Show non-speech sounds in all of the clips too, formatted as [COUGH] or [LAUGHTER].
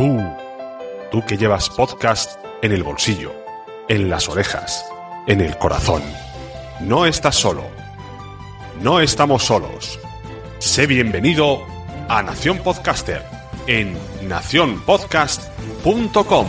Tú, tú que llevas podcast en el bolsillo, en las orejas, en el corazón. No estás solo. No estamos solos. Sé bienvenido a Nación Podcaster en nacionpodcast.com.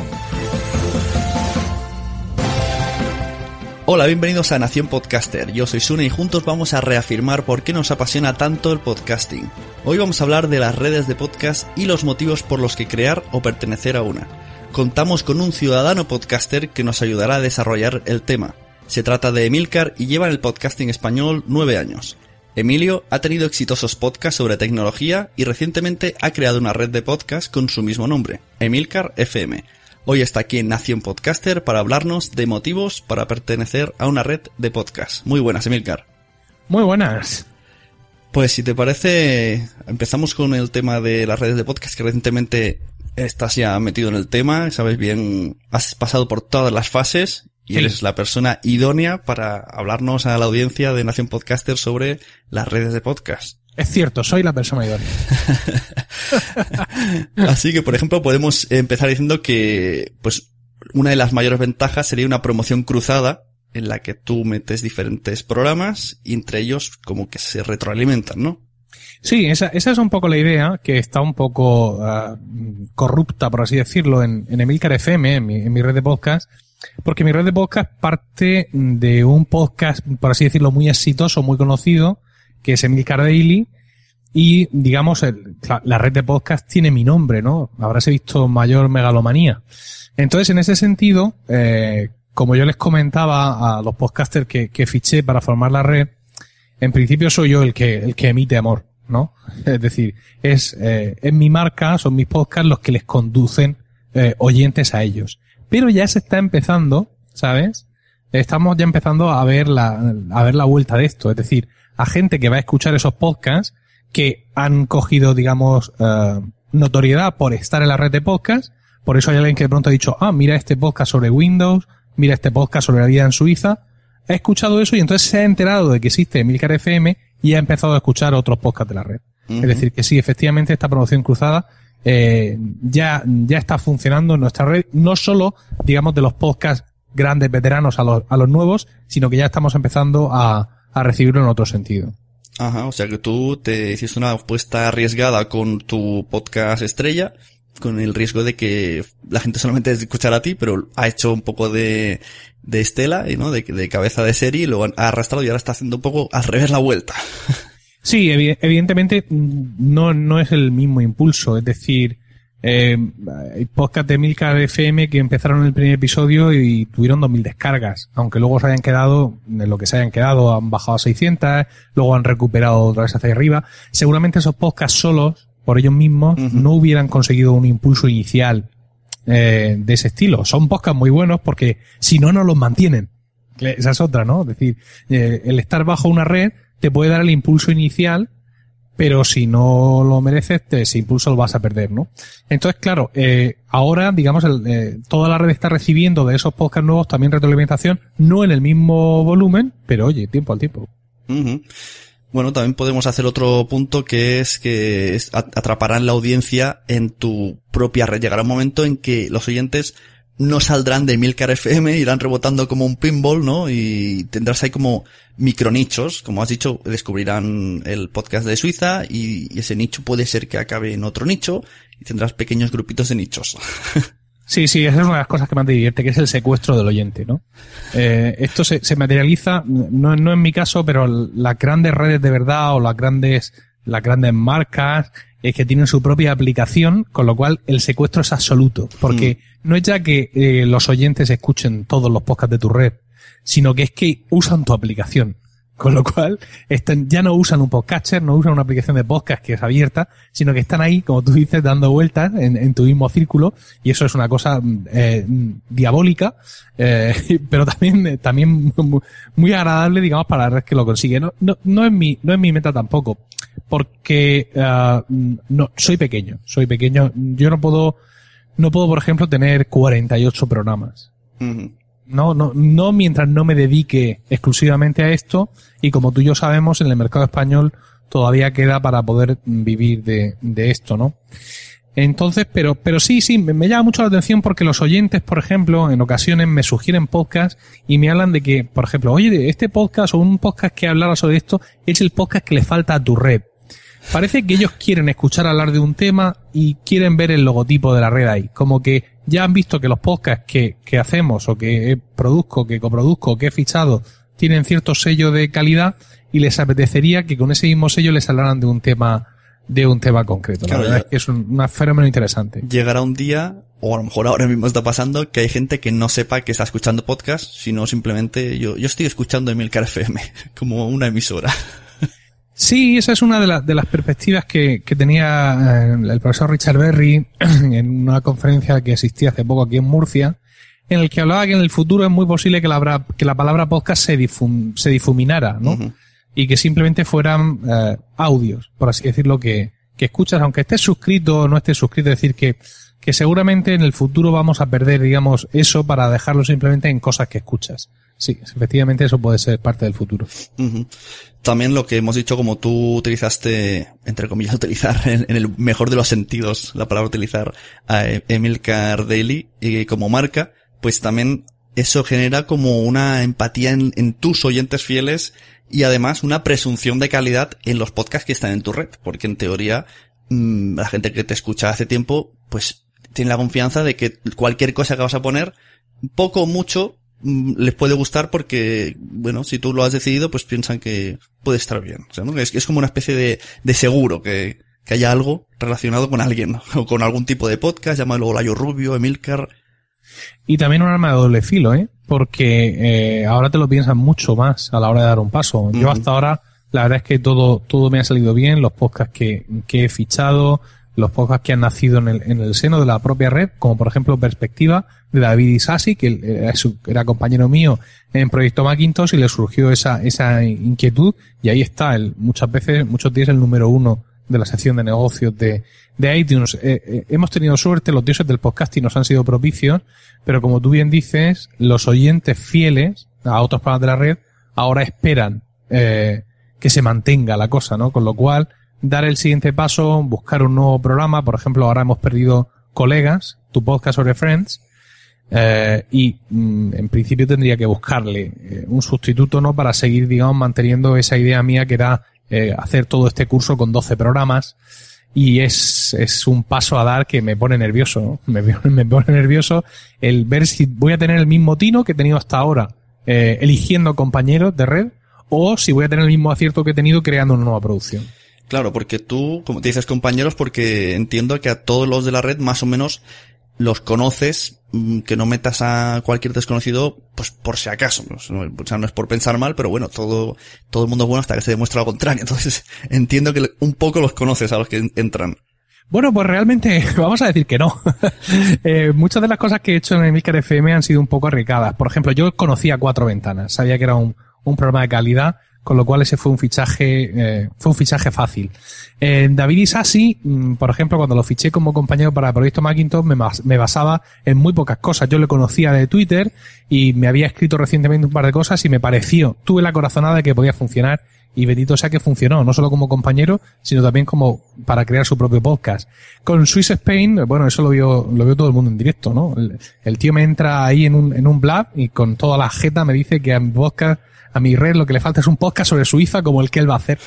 Hola, bienvenidos a Nación Podcaster. Yo soy Sune y juntos vamos a reafirmar por qué nos apasiona tanto el podcasting. Hoy vamos a hablar de las redes de podcast y los motivos por los que crear o pertenecer a una. Contamos con un ciudadano podcaster que nos ayudará a desarrollar el tema. Se trata de Emilcar y lleva en el podcasting español nueve años. Emilio ha tenido exitosos podcasts sobre tecnología y recientemente ha creado una red de podcasts con su mismo nombre, Emilcar FM Hoy está aquí en Nación Podcaster para hablarnos de motivos para pertenecer a una red de podcast. Muy buenas, Emilcar. Muy buenas. Pues si te parece, empezamos con el tema de las redes de podcast, que recientemente estás ya metido en el tema, sabes bien, has pasado por todas las fases y eres la persona idónea para hablarnos a la audiencia de Nación Podcaster sobre las redes de podcast. Es cierto, soy la persona idónea. [LAUGHS] Así que, por ejemplo, podemos empezar diciendo que, pues, una de las mayores ventajas sería una promoción cruzada en la que tú metes diferentes programas y entre ellos como que se retroalimentan, ¿no? Sí, esa, esa es un poco la idea que está un poco ah, corrupta, por así decirlo, en, en Emilcar FM, en mi, en mi red de podcast, porque mi red de podcast parte de un podcast, por así decirlo, muy exitoso, muy conocido, que es Emilcar Daily, y digamos, la red de podcast tiene mi nombre, ¿no? Habrás visto mayor megalomanía. Entonces, en ese sentido, eh, como yo les comentaba a los podcasters que, que, fiché para formar la red, en principio soy yo el que, el que emite amor, ¿no? [LAUGHS] Es decir, es, eh, es mi marca, son mis podcasts los que les conducen eh, oyentes a ellos. Pero ya se está empezando, ¿sabes? Estamos ya empezando a ver la, a ver la vuelta de esto. Es decir, a gente que va a escuchar esos podcasts que han cogido, digamos, uh, notoriedad por estar en la red de podcast. Por eso hay alguien que de pronto ha dicho, ah, mira este podcast sobre Windows, mira este podcast sobre la vida en Suiza. Ha escuchado eso y entonces se ha enterado de que existe Milcar FM y ha empezado a escuchar otros podcasts de la red. Uh -huh. Es decir, que sí, efectivamente esta promoción cruzada eh, ya, ya está funcionando en nuestra red, no solo, digamos, de los podcasts grandes veteranos a los, a los nuevos, sino que ya estamos empezando a, a recibirlo en otro sentido. Ajá, o sea que tú te hiciste una apuesta arriesgada con tu podcast estrella, con el riesgo de que la gente solamente escuchara a ti, pero ha hecho un poco de, de estela, ¿no? De, de cabeza de serie, y lo ha arrastrado y ahora está haciendo un poco al revés la vuelta. [LAUGHS] Sí, evidentemente no, no es el mismo impulso, es decir, eh, hay podcast de Milcar FM que empezaron el primer episodio y tuvieron 2.000 descargas, aunque luego se hayan quedado, en lo que se hayan quedado, han bajado a 600, luego han recuperado otra vez hacia arriba. Seguramente esos podcasts solos, por ellos mismos, uh -huh. no hubieran conseguido un impulso inicial eh, de ese estilo. Son podcasts muy buenos porque si no, no los mantienen. Esa es otra, ¿no? Es decir, eh, el estar bajo una red te puede dar el impulso inicial, pero si no lo mereces, te, ese impulso lo vas a perder, ¿no? Entonces, claro, eh, ahora, digamos, el, eh, toda la red está recibiendo de esos podcasts nuevos también retroalimentación, no en el mismo volumen, pero oye, tiempo al tiempo. Uh -huh. Bueno, también podemos hacer otro punto que es que atraparán la audiencia en tu propia red. Llegará un momento en que los oyentes no saldrán de Milcar FM, irán rebotando como un pinball, ¿no? Y tendrás ahí como micronichos, como has dicho, descubrirán el podcast de Suiza y, ese nicho puede ser que acabe en otro nicho y tendrás pequeños grupitos de nichos. [LAUGHS] Sí, sí, esa es una de las cosas que más te divierte, que es el secuestro del oyente, ¿no? Eh, esto se, se materializa, no, no en mi caso, pero las grandes redes de verdad o las grandes, las grandes marcas, es que tienen su propia aplicación, con lo cual el secuestro es absoluto, porque mm. no es ya que eh, los oyentes escuchen todos los podcasts de tu red, sino que es que usan tu aplicación. Con lo cual, están, ya no usan un podcatcher, no usan una aplicación de podcast que es abierta, sino que están ahí, como tú dices, dando vueltas en, en tu mismo círculo, y eso es una cosa eh, diabólica, eh, [LAUGHS] pero también, también muy agradable, digamos, para la red que lo consigue. No, no, no es mi, no es mi meta tampoco, porque uh, no, soy pequeño, soy pequeño. Yo no puedo, no puedo, por ejemplo, tener 48 programas. No, no, no mientras no me dedique exclusivamente a esto y como tú y yo sabemos en el mercado español todavía queda para poder vivir de, de esto, ¿no? Entonces, pero, pero sí, sí, me, me llama mucho la atención porque los oyentes, por ejemplo, en ocasiones me sugieren podcasts y me hablan de que, por ejemplo, oye, este podcast o un podcast que hablara sobre esto es el podcast que le falta a tu red. Parece que ellos quieren escuchar hablar de un tema y quieren ver el logotipo de la red ahí. Como que ya han visto que los podcasts que, que hacemos o que produzco, que coproduzco, que he fichado, tienen cierto sello de calidad y les apetecería que con ese mismo sello les hablaran de un tema de un tema concreto. Claro, la verdad ya- es que es un, un fenómeno interesante. Llegará un día, o a lo mejor ahora mismo está pasando, que hay gente que no sepa que está escuchando podcast, sino simplemente yo, yo estoy escuchando Emilcar FM, [LAUGHS] como una emisora. Sí, esa es una de, las de las perspectivas que, que tenía eh, el profesor Richard Berry [CLEARS THROAT] en una conferencia que existía hace poco aquí en Murcia, en el que hablaba que en el futuro es muy posible que la, que la palabra podcast se, difum- se difuminara, ¿no? Y que simplemente fueran eh, audios, por así decirlo, que, que escuchas, aunque estés suscrito o no estés suscrito, es decir, que, que seguramente en el futuro vamos a perder, digamos, eso para dejarlo simplemente en cosas que escuchas. Sí, efectivamente eso puede ser parte del futuro. También lo que hemos dicho, como tú utilizaste, entre comillas, [LAUGHS] utilizar en, el mejor de los sentidos, la palabra utilizar a E- Emilcar Daily eh, como marca, pues también eso genera como una empatía en, tus oyentes fieles y además una presunción de calidad en los podcasts que están en tu red, porque en teoría mm, la gente que te escucha hace tiempo, pues tiene la confianza de que cualquier cosa que vas a poner, poco o mucho, les puede gustar porque, bueno, si tú lo has decidido, pues piensan que puede estar bien. O sea, ¿no? es, es como una especie de, de seguro que, que haya algo relacionado con alguien, ¿no? [LAUGHS] o con algún tipo de podcast, llámalo Olayo Rubio, Emilcar. Y también un arma de doble filo, ¿eh? Porque eh, ahora te lo piensas mucho más a la hora de dar un paso. Yo hasta ahora, la verdad es que todo, todo me ha salido bien, los podcasts que, que he fichado, los podcasts que han nacido en el, en el seno de la propia red, como por ejemplo Perspectiva de David Isasi, que era compañero mío en Proyecto Macintosh y le surgió esa, esa inquietud y ahí está, el, muchas veces, muchos días el número uno de la sección de negocios de, de iTunes. Eh, eh, hemos tenido suerte, los dioses del podcasting nos han sido propicios, pero como tú bien dices, los oyentes fieles a otros programas de la red ahora esperan eh, que se mantenga la cosa, ¿no? Con lo cual, dar el siguiente paso, buscar un nuevo programa, por ejemplo, ahora hemos perdido colegas, tu podcast sobre Friends, eh, y mm, en principio tendría que buscarle eh, un sustituto, ¿no? Para seguir, digamos, manteniendo esa idea mía que era eh, hacer todo este curso con 12 programas y es, es un paso a dar que me pone nervioso, ¿no? [LAUGHS] me, me pone nervioso el ver si voy a tener el mismo tino que he tenido hasta ahora eh, eligiendo compañeros de red o si voy a tener el mismo acierto que he tenido creando una nueva producción. Claro, porque tú, como te dices compañeros, porque entiendo que a todos los de la red más o menos los conoces, mm, que no metas a cualquier desconocido, pues por si acaso. ¿no? O sea, no es por pensar mal, pero bueno, todo, todo el mundo es bueno hasta que se demuestra lo contrario. [LAUGHS] Entonces, entiendo que un poco los conoces a los que en- entran. Bueno, pues realmente [LAUGHS] vamos a decir que no. [LAUGHS] Eh, muchas de las cosas que he hecho en Emilcar FM han sido un poco arriesgadas. Por ejemplo, yo conocía Cuatro Ventanas, sabía que era un, un programa de calidad, con lo cual ese fue un fichaje, eh, fue un fichaje fácil. Eh, David Isasi, mm, por ejemplo, cuando lo fiché como compañero para el proyecto Macintosh, me, me basaba en muy pocas cosas. Yo le conocía de Twitter y me había escrito recientemente un par de cosas y me pareció, tuve la corazonada de que podía funcionar y bendito sea que funcionó, no solo como compañero, sino también como para crear su propio podcast. Con Swiss Spain, bueno, eso lo vio, lo vio todo el mundo en directo, ¿no? El, el tío me entra ahí en un, en un blab y con toda la jeta me dice que a mi podcast, a mi red lo que le falta es un podcast sobre Suiza como el que él va a hacer.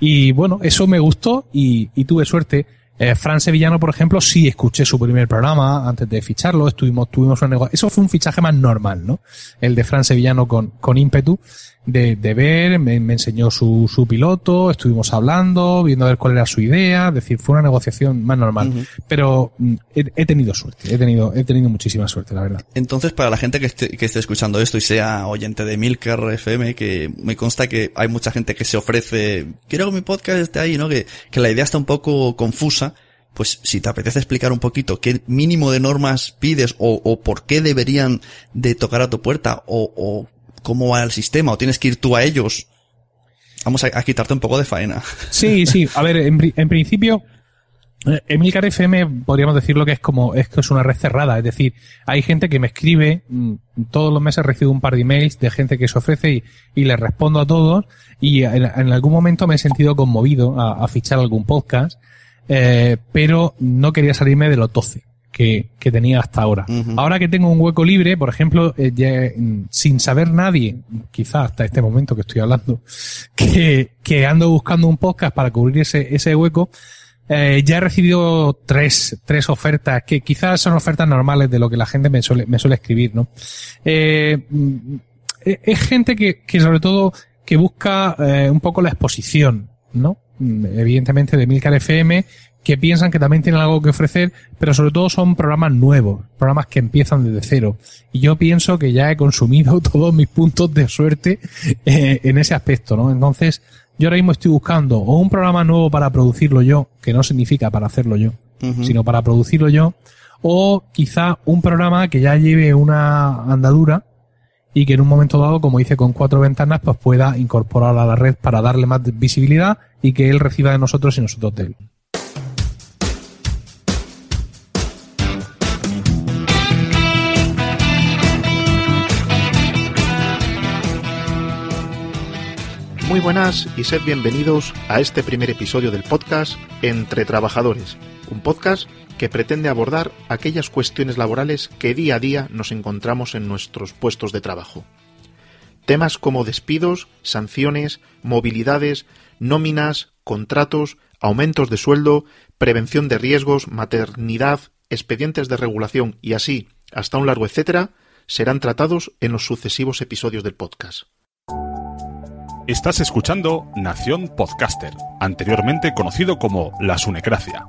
Y bueno, eso me gustó y, y tuve suerte. Eh, Fran Sevillano, por ejemplo, sí escuché su primer programa antes de ficharlo, estuvimos, tuvimos un negocio. Eso fue un fichaje más normal, ¿no? El de Fran Sevillano con, con ímpetu de, de ver, me, me enseñó su, su piloto, estuvimos hablando, viendo a ver cuál era su idea, es decir, fue una negociación más normal. Pero mm, he, he tenido suerte, he tenido, he tenido muchísima suerte, la verdad. Entonces, para la gente que esté, que esté escuchando esto y sea oyente de Milcar FM, que me consta que hay mucha gente que se ofrece, quiero que mi podcast esté ahí, ¿no? Que, que la idea está un poco confusa. Pues si te apetece explicar un poquito qué mínimo de normas pides o, o por qué deberían de tocar a tu puerta o, o cómo va el sistema o tienes que ir tú a ellos, vamos a, quitarte un poco de faena. [LAUGHS] Sí, sí. A ver, en, en principio, eh, Emilcar FM podríamos decirlo que es como, es que es una red cerrada. Es decir, hay gente que me escribe, mm, todos los meses recibo un par de emails de gente que se ofrece y, y les respondo a todos y en, algún momento me he sentido conmovido a, a fichar algún podcast. eh, pero no quería salirme de los 12 que, que tenía hasta ahora. Ahora que tengo un hueco libre, por ejemplo, eh, ya, mm, sin saber nadie, quizás hasta este momento que estoy hablando, [LAUGHS] que, que ando buscando un podcast para cubrir ese, ese hueco, eh, ya he recibido tres, tres ofertas que quizás son ofertas normales de lo que la gente me suele, me suele escribir, ¿no? Eh, mm, es gente que, que sobre todo que busca eh, un poco la exposición, ¿no? Mm, Evidentemente de Milcar FM, que piensan que también tienen algo que ofrecer, pero sobre todo son programas nuevos, programas que empiezan desde cero. Y yo pienso que ya he consumido [LAUGHS] todos mis puntos de suerte eh, en ese aspecto, ¿no? Entonces, yo ahora mismo estoy buscando o un programa nuevo para producirlo yo, que no significa para hacerlo yo, sino para producirlo yo, o quizá un programa que ya lleve una andadura y que en un momento dado, como hice con cuatro ventanas, pues pueda incorporar a la red para darle más visibilidad y que él reciba de nosotros y nosotros de él. Muy buenas y sed bienvenidos a este primer episodio del podcast Entre Trabajadores, un podcast que pretende abordar aquellas cuestiones laborales que día a día nos encontramos en nuestros puestos de trabajo. Temas como despidos, sanciones, movilidades, nóminas, contratos, aumentos de sueldo, prevención de riesgos, maternidad, expedientes de regulación y así hasta un largo etcétera serán tratados en los sucesivos episodios del podcast. Estás escuchando Nación Podcaster, anteriormente conocido como La Sunecracia.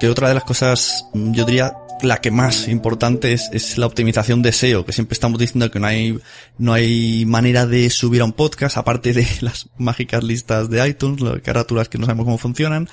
Que otra de las cosas, yo diría, la que más importante es, es la optimización de SEO, que siempre estamos diciendo que no hay, no hay manera de subir a un podcast, aparte de [LAUGHS] las mágicas listas de iTunes, las carátulas que no sabemos cómo funcionan.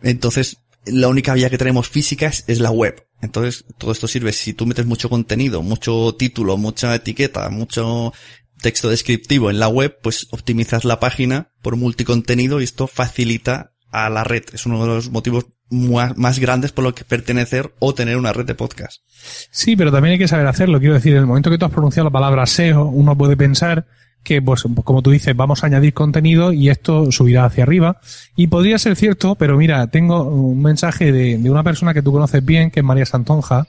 Entonces, la única vía que tenemos física es, es la web. Entonces, todo esto sirve si tú metes mucho contenido, mucho título, mucha etiqueta, mucho texto descriptivo en la web, pues optimizas la página por multicontenido y esto facilita a la red. Es uno de los motivos más grandes por lo que pertenecer o tener una red de podcast. Sí, pero también hay que saber hacerlo. Quiero decir, en el momento que tú has pronunciado la palabra SEO, uno puede pensar que, pues, como tú dices, vamos a añadir contenido y esto subirá hacia arriba. Y podría ser cierto, pero mira, tengo un mensaje de, de una persona que tú conoces bien, que es María Santonja,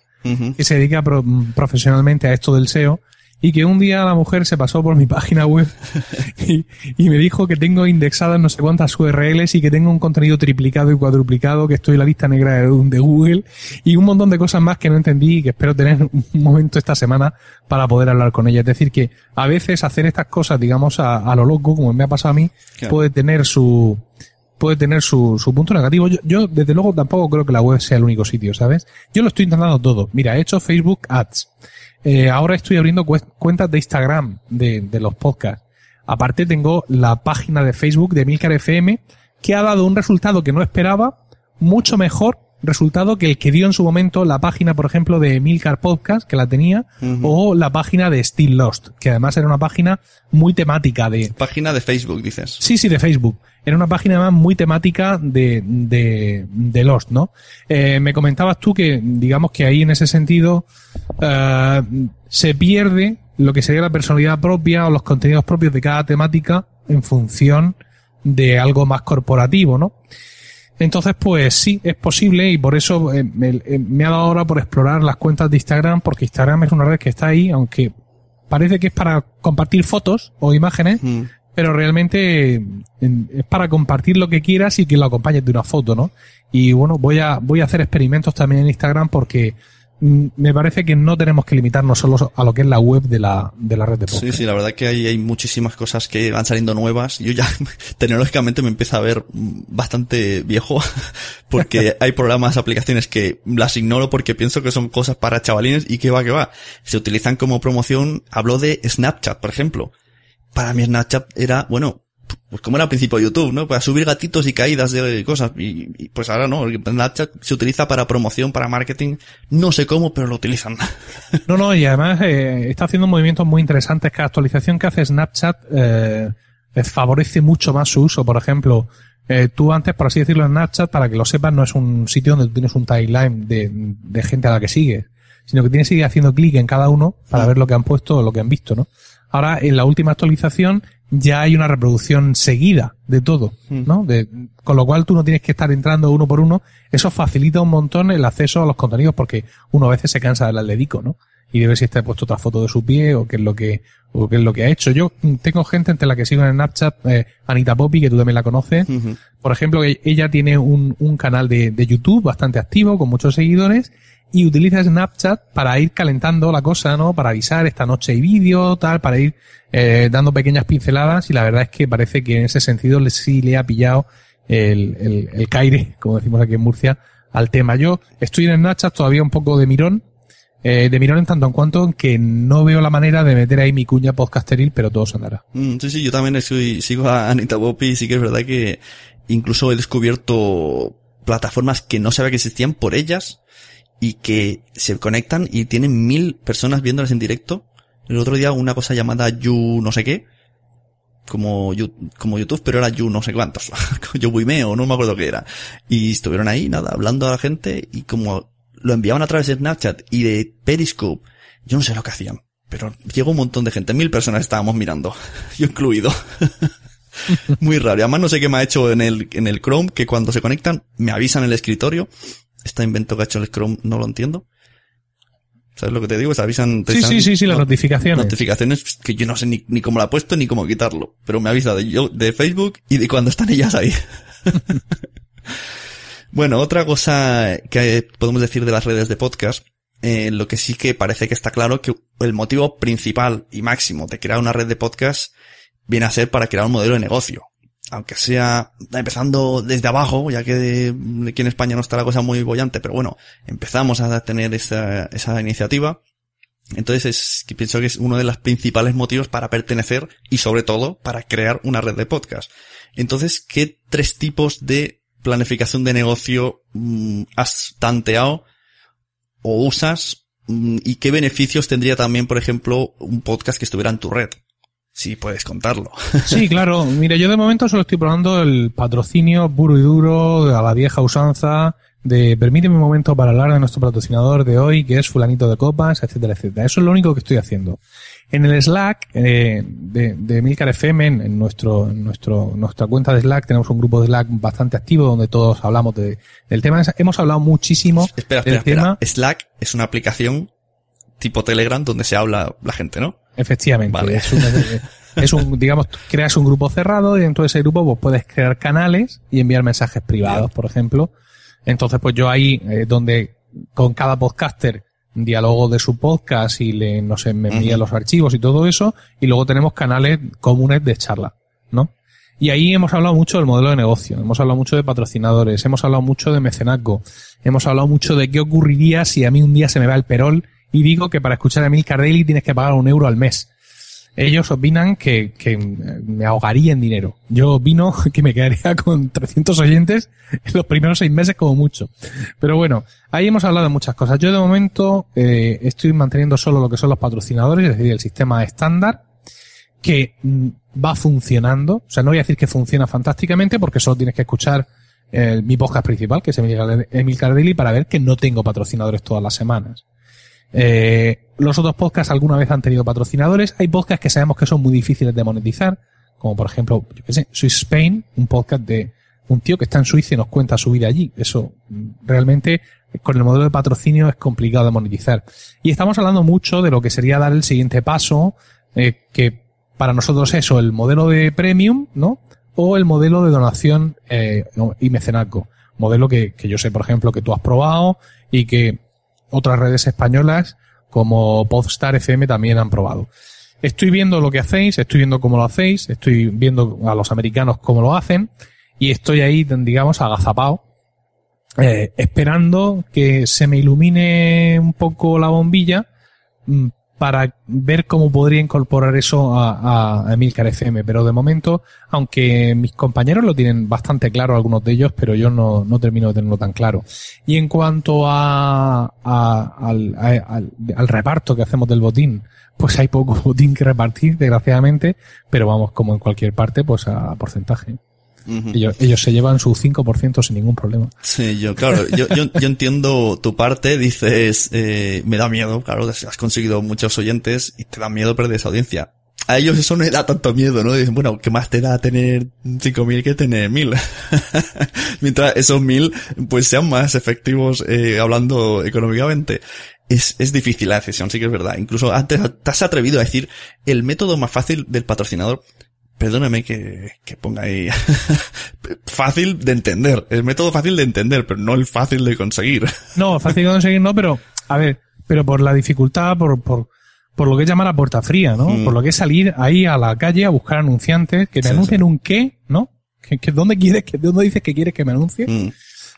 que se dedica pro- profesionalmente a esto del SEO y que un día la mujer se pasó por mi página web [LAUGHS] y, y me dijo que tengo indexadas no sé cuántas URLs y que tengo un contenido triplicado y cuadruplicado, que estoy en la lista negra de, de Google y un montón de cosas más que no entendí y que espero tener un momento esta semana para poder hablar con ella. Es decir, que a veces hacer estas cosas, digamos, a, a lo loco, como me ha pasado a mí, Claro. puede tener su puede tener su, su punto negativo. Yo, yo, desde luego, tampoco creo que la web sea el único sitio, ¿sabes? Yo lo estoy intentando todo. Mira, he hecho Facebook Ads. Eh, ahora estoy abriendo cuentas de Instagram de, de los podcasts. Aparte tengo la página de Facebook de Milcar FM que ha dado un resultado que no esperaba, mucho mejor resultado que el que dio en su momento la página, por ejemplo, de Milcar Podcast, que la tenía, o la página de Still Lost, que además era una página muy temática de, Página de Facebook, dices. Sí, sí, de Facebook. Era una página además muy temática de, de, de Lost, ¿no? Eh, me comentabas tú que, digamos que ahí en ese sentido, eh, se pierde lo que sería la personalidad propia o los contenidos propios de cada temática en función de algo más corporativo, ¿no? Entonces, pues sí, es posible y por eso eh, me, ha dado ahora por explorar las cuentas de Instagram, porque Instagram es una red que está ahí, aunque parece que es para compartir fotos o imágenes, Mm. Pero realmente es para compartir lo que quieras y que lo acompañes de una foto, ¿no? Y bueno, voy a, voy a hacer experimentos también en Instagram porque mm, me parece que no tenemos que limitarnos solo a lo que es la web de la, de la red de podcast. Sí, sí, la verdad que hay, hay muchísimas cosas que van saliendo nuevas. Yo ya [LAUGHS] tecnológicamente me empieza a ver mm, bastante viejo [LAUGHS] porque [LAUGHS] hay programas, aplicaciones que las ignoro porque pienso que son cosas para chavalines y que va, que va. Se utilizan como promoción. Hablo de Snapchat, por ejemplo. Para mí Snapchat era, bueno, pues como era al principio de YouTube, ¿no? Para subir gatitos y caídas de cosas. Y, y pues ahora no, Snapchat se utiliza para promoción, para marketing. No sé cómo, pero lo utilizan. No, no, y además eh, está haciendo movimientos muy interesantes. Cada actualización que hace Snapchat eh, eh, favorece mucho más su uso. Por ejemplo, eh, tú antes, por así decirlo, en Snapchat, para que lo sepas, no es un sitio donde tú tienes un timeline de, de gente a la que sigues, sino que tienes que ir haciendo clic en cada uno para ver lo que han puesto o lo que han visto, ¿no? Ahora, en la última actualización, ya hay una reproducción seguida de todo, ¿no? De, con lo cual tú no tienes que estar entrando uno por uno. Eso facilita un montón el acceso a los contenidos porque uno a veces se cansa del dedico, ¿no? Y de ver si está puesto otra foto de su pie o qué es lo que, o qué es lo que ha hecho. Yo tengo gente entre la que sigo en Snapchat, eh, Anita Poppy, que tú también la conoces. Por ejemplo, ella tiene un, un canal de, de YouTube bastante activo, con muchos seguidores, y utiliza Snapchat para ir calentando la cosa, ¿no? Para avisar esta noche hay vídeo, tal, para ir eh, dando pequeñas pinceladas y la verdad es que parece que en ese sentido le, sí le ha pillado el, el, el caire, como decimos aquí en Murcia, al tema. Yo estoy en Snapchat todavía un poco de mirón, eh, de mirón en tanto en cuanto que no veo la manera de meter ahí mi cuña podcasteril, pero todo se andará. Mm, sí, sí, yo también estoy, sigo a Anita Poppy y sí que es verdad que incluso he descubierto plataformas que no sabía que existían por ellas y que se conectan y tienen mil personas viéndolas en directo. El otro día una cosa llamada You no sé qué, como, como YouTube, pero era You no sé cuántos, [LAUGHS] yo Vimeo, no me acuerdo qué era. Y estuvieron ahí, nada, hablando a la gente y como lo enviaban a través de Snapchat y de Periscope, yo no sé lo que hacían, pero llegó un montón de gente, mil personas estábamos mirando, [LAUGHS] yo incluido. [LAUGHS] Muy raro. Y además no sé qué me ha hecho en el, en el Chrome, que cuando se conectan me avisan en el escritorio este invento que ha hecho el Chrome no lo entiendo. ¿Sabes lo que te digo? Se avisan. sí, sí, sí, sí, las notificaciones. Notificaciones que yo no sé ni, ni cómo la he puesto ni cómo quitarlo. Pero me avisa de, yo, de Facebook y de cuando están ellas ahí. [LAUGHS] bueno, otra cosa que podemos decir de las redes de podcast, eh, lo que sí que parece que está claro que el motivo principal y máximo de crear una red de podcast viene a ser para crear un modelo de negocio aunque sea empezando desde abajo, ya que aquí en España no está la cosa muy bollante, pero bueno, empezamos a tener esa, iniciativa. Entonces pienso que es uno de los principales motivos para pertenecer y sobre todo para crear una red de podcast. Entonces, ¿qué tres tipos de planificación de negocio mm, has tanteado o usas mm, y qué beneficios tendría también, por ejemplo, un podcast que estuviera en tu red? Sí, puedes contarlo. [LAUGHS] Sí, claro. Mira, yo de momento solo estoy probando el patrocinio puro y duro, a la vieja usanza, de permíteme un momento para hablar de nuestro patrocinador de hoy, que es fulanito de copas, etcétera, etcétera. Eso es lo único que estoy haciendo. En el Slack eh, de, de Milcar FM, en, nuestro, en nuestro, nuestra cuenta de Slack, tenemos un grupo de Slack bastante activo donde todos hablamos de, del tema. Hemos hablado muchísimo espera, del espera, tema. Slack es una aplicación tipo Telegram donde se habla la gente, ¿no? Efectivamente. Es, un, es [LAUGHS] un, digamos, creas un grupo cerrado y dentro de ese grupo pues, puedes crear canales y enviar mensajes privados, por ejemplo. Entonces, pues yo ahí, eh, donde con cada podcaster diálogo de su podcast y le, no sé, me envía los archivos y todo eso, y luego tenemos canales comunes de charla, ¿no? Y ahí hemos hablado mucho del modelo de negocio, hemos hablado mucho de patrocinadores, hemos hablado mucho de mecenazgo, hemos hablado mucho de qué ocurriría si a mí un día se me va el perol y digo que para escuchar a Milcar Daily tienes que pagar un euro al mes. Ellos opinan que, que me ahogaría en dinero. Yo opino [LAUGHS] que me quedaría con 300 oyentes en los primeros seis meses como mucho. Pero bueno, ahí hemos hablado de muchas cosas. Yo de momento eh, estoy manteniendo solo lo que son los patrocinadores, es decir, el sistema estándar, que mm, va funcionando. O sea, no voy a decir que funciona fantásticamente porque solo tienes que escuchar eh, mi podcast principal, que es Emil Cardelli, para ver que no tengo patrocinadores todas las semanas. Eh, los otros podcasts alguna vez han tenido patrocinadores. Hay podcasts que sabemos que son muy difíciles de monetizar, como por ejemplo, yo qué sé, Swiss Spain, un podcast de un tío que está en Suiza y nos cuenta su vida allí. Eso mm, realmente con el modelo de patrocinio es complicado de monetizar. Y estamos hablando mucho de lo que sería dar el siguiente paso, eh, que para nosotros es o el modelo de premium, ¿no? O el modelo de donación eh, y mecenazgo. Modelo que, que yo sé, por ejemplo, que tú has probado y que otras redes españolas como Podstar FM también han probado. Estoy viendo lo que hacéis, estoy viendo cómo lo hacéis, estoy viendo a los americanos cómo lo hacen y estoy ahí, digamos, agazapado, eh, esperando que se me ilumine un poco la bombilla mm, para ver cómo podría incorporar eso a, a, Emilcar FM. Pero de momento, aunque mis compañeros lo tienen bastante claro, algunos de ellos, pero yo no, no termino de tenerlo tan claro. Y en cuanto a, a al, al, al, reparto que hacemos del botín, pues hay poco [LAUGHS] botín que repartir, desgraciadamente, pero vamos, como en cualquier parte, pues a porcentaje. Uh ellos, ellos, se llevan su 5% sin ningún problema. Sí, yo, claro, yo, yo, yo entiendo tu parte, dices, eh, me da miedo, claro, has conseguido muchos oyentes y te da miedo perder esa audiencia. a ellos eso no les da tanto miedo, ¿no? Dicen, bueno, ¿qué más te da tener 5.000 que tener 1.000? [LAUGHS] Mientras esos 1.000 pues sean más efectivos eh, hablando económicamente. Es, es difícil la decisión, sí que es verdad. Incluso antes te has atrevido a decir el método más fácil del patrocinador. Perdóname que, que ponga ahí [LAUGHS] fácil de entender. El método fácil de entender, pero no el fácil de conseguir. No, fácil de conseguir no, pero, a ver, pero por la dificultad, por, por, por lo que es llamar a puerta fría, ¿no? Mm. Por lo que es salir ahí a la calle a buscar anunciantes que te Sí, anuncien un qué, ¿no? Que, que dónde quieres, que dónde dices que quieres que me anuncie. Mm,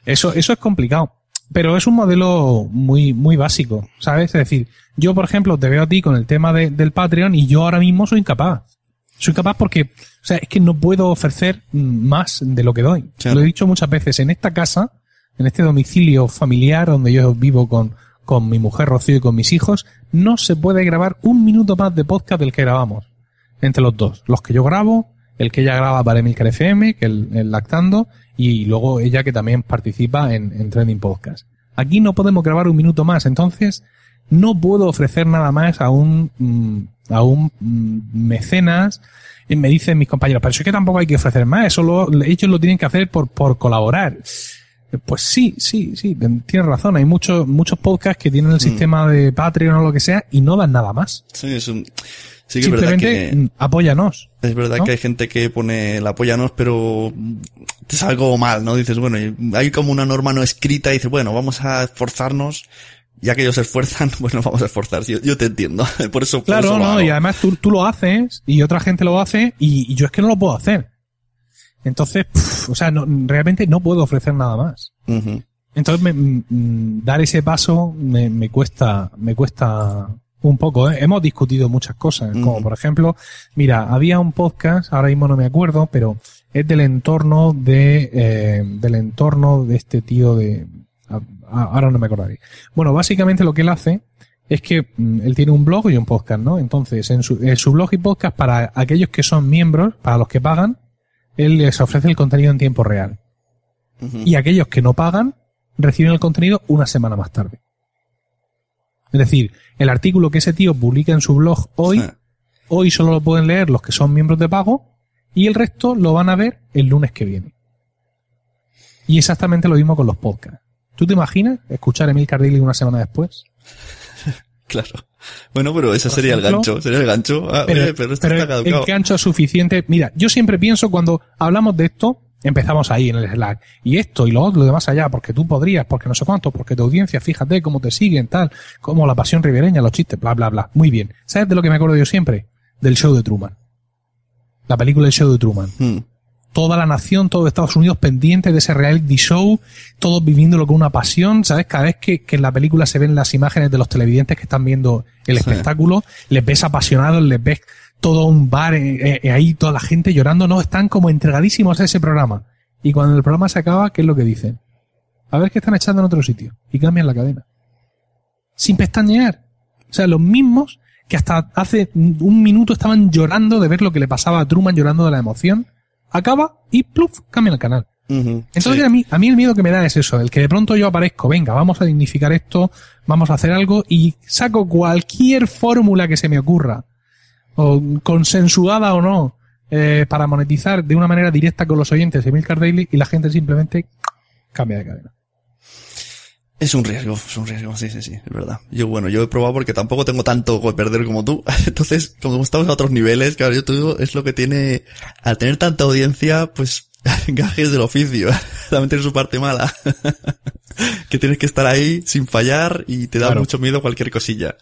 Eso, eso es complicado. Pero es un modelo muy, muy básico, ¿sabes? Es decir, yo, por ejemplo, te veo a ti con el tema de- del Patreon y yo ahora mismo soy incapaz. Soy incapaz porque, o sea, es que no puedo ofrecer más de lo que doy. Claro. Lo he dicho muchas veces, en esta casa, en este domicilio familiar donde yo vivo con, con mi mujer Rocío y con mis hijos, no se puede grabar un minuto más de podcast del que grabamos. Entre los dos. Los que yo grabo, el que ella graba para Emilcar FM, que el, el lactando, y luego ella que también participa en, en Trending Podcast. Aquí no podemos grabar un minuto más, entonces no puedo ofrecer nada más a un, mm, a un mm, mecenas. Y me dicen mis compañeros, pero eso es que tampoco hay que ofrecer más, eso lo, ellos lo tienen que hacer por, por colaborar. Pues sí, sí, sí, tienes razón. Hay muchos, muchos podcasts que tienen el sistema de Patreon o lo que sea y no dan nada más. sí, es un, sí que es verdad que, mm, apóyanos. es verdad ¿no? que hay gente que pone el apóyanos, pero te algo mal, ¿no? Dices, bueno, hay como una norma no escrita y dices, bueno, vamos a esforzarnos. Ya que ellos se esfuerzan, [LAUGHS] bueno, vamos a esforzar. Yo, yo te entiendo. [LAUGHS] Por eso, por Claro, eso no, y además tú, tú lo haces y otra gente lo hace y, y yo es que no lo puedo hacer. Entonces, pf, o sea, no, realmente no puedo ofrecer nada más. Entonces, me- mm, mm, dar ese paso me, me cuesta, me cuesta un poco. ¿eh? Hemos discutido muchas cosas, como por ejemplo, mira, había un podcast, ahora mismo no me acuerdo, pero es del entorno de, eh, del entorno de este tío de, ahora no me acordaré. Bueno, básicamente lo que él hace es que mm, él tiene un blog y un podcast, ¿no? Entonces, en su, en su blog y podcast, para aquellos que son miembros, para los que pagan, él les ofrece el contenido en tiempo real y aquellos que no pagan reciben el contenido una semana más tarde. Es decir, el artículo que ese tío publica en su blog hoy, Sí. hoy solo lo pueden leer los que son miembros de pago y el resto lo van a ver el lunes que viene. Y exactamente lo mismo con los podcasts. ¿Tú te imaginas escuchar a Emil Cardilli una semana después? [LAUGHS] Claro. Bueno, pero ese Por sería el gancho, sería el gancho. Ah, oye, pero esto está el caducado. gancho es suficiente. Mira, yo siempre pienso cuando hablamos de esto, empezamos ahí en el Slack. Y esto y lo otro, lo demás allá, porque tú podrías, porque no sé cuánto, porque tu audiencia, fíjate cómo te siguen, tal, como la pasión ribereña, los chistes, bla, bla, bla. Muy bien. ¿Sabes de lo que me acuerdo yo siempre? Del show de Truman. La película del show de Truman. Mm. Toda la nación, todo Estados Unidos pendiente de ese reality show, todos viviéndolo con una pasión, ¿sabes? Cada vez que, que en la película se ven las imágenes de los televidentes que están viendo el Sí. espectáculo, les ves apasionados, les ves todo un bar, eh, eh, ahí toda la gente llorando, no, están como entregadísimos a ese programa. Y cuando el programa se acaba, ¿qué es lo que dicen? A ver qué están echando en otro sitio. Y cambian la cadena. Sin pestañear. O sea, los mismos que hasta hace un minuto estaban llorando de ver lo que le pasaba a Truman llorando de la emoción. Acaba y pluf, cambia el canal. Entonces Sí. a mí, a mí el miedo que me da es eso, el que de pronto yo aparezco, venga, vamos a dignificar esto, vamos a hacer algo y saco cualquier fórmula que se me ocurra, o consensuada o no, eh, para monetizar de una manera directa con los oyentes de Milcar Daily y la gente simplemente cambia de cadena. Es un riesgo, es un riesgo, sí, sí, sí, es verdad. Yo, bueno, yo he probado porque tampoco tengo tanto que perder como tú. [LAUGHS] Entonces, como estamos a otros niveles, claro, yo te digo, es lo que tiene, al tener tanta audiencia, pues, [LAUGHS] gajes del oficio. [LAUGHS] También tiene su parte mala. que tienes que estar ahí sin fallar y te da Claro. mucho miedo cualquier cosilla.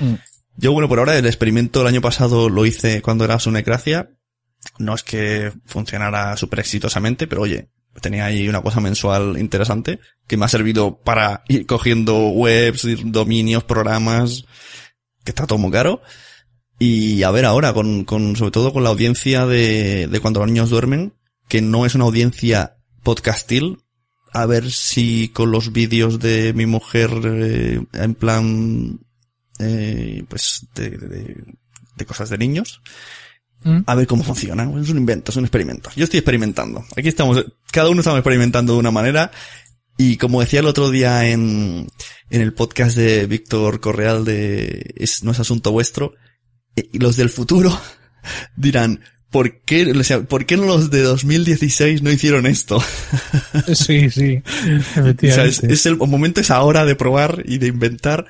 Mm. Yo, bueno, por ahora el experimento el año pasado lo hice cuando era Sunecracia. No es que funcionara súper exitosamente, pero oye, tenía ahí una cosa mensual interesante que me ha servido para ir cogiendo webs, dominios, programas, que está todo muy caro. Y a ver ahora, con, con, sobre todo con la audiencia de, de cuando los niños duermen, que no es una audiencia podcastil, a ver si con los vídeos de mi mujer, eh, en plan, eh, pues, de, de- de cosas de niños, Mm. a ver cómo funciona. Es un invento, es un experimento. Yo estoy experimentando. Aquí estamos, cada uno estamos experimentando de una manera. Y como decía el otro día en, en el podcast de Víctor Correal de es, No es asunto vuestro, eh, y los del futuro [LAUGHS] dirán, ¿por qué, o sea, ¿por qué los de 2016 no hicieron esto? Sí, sí, efectivamente. [LAUGHS] O sea, es, es el momento es ahora de probar y de inventar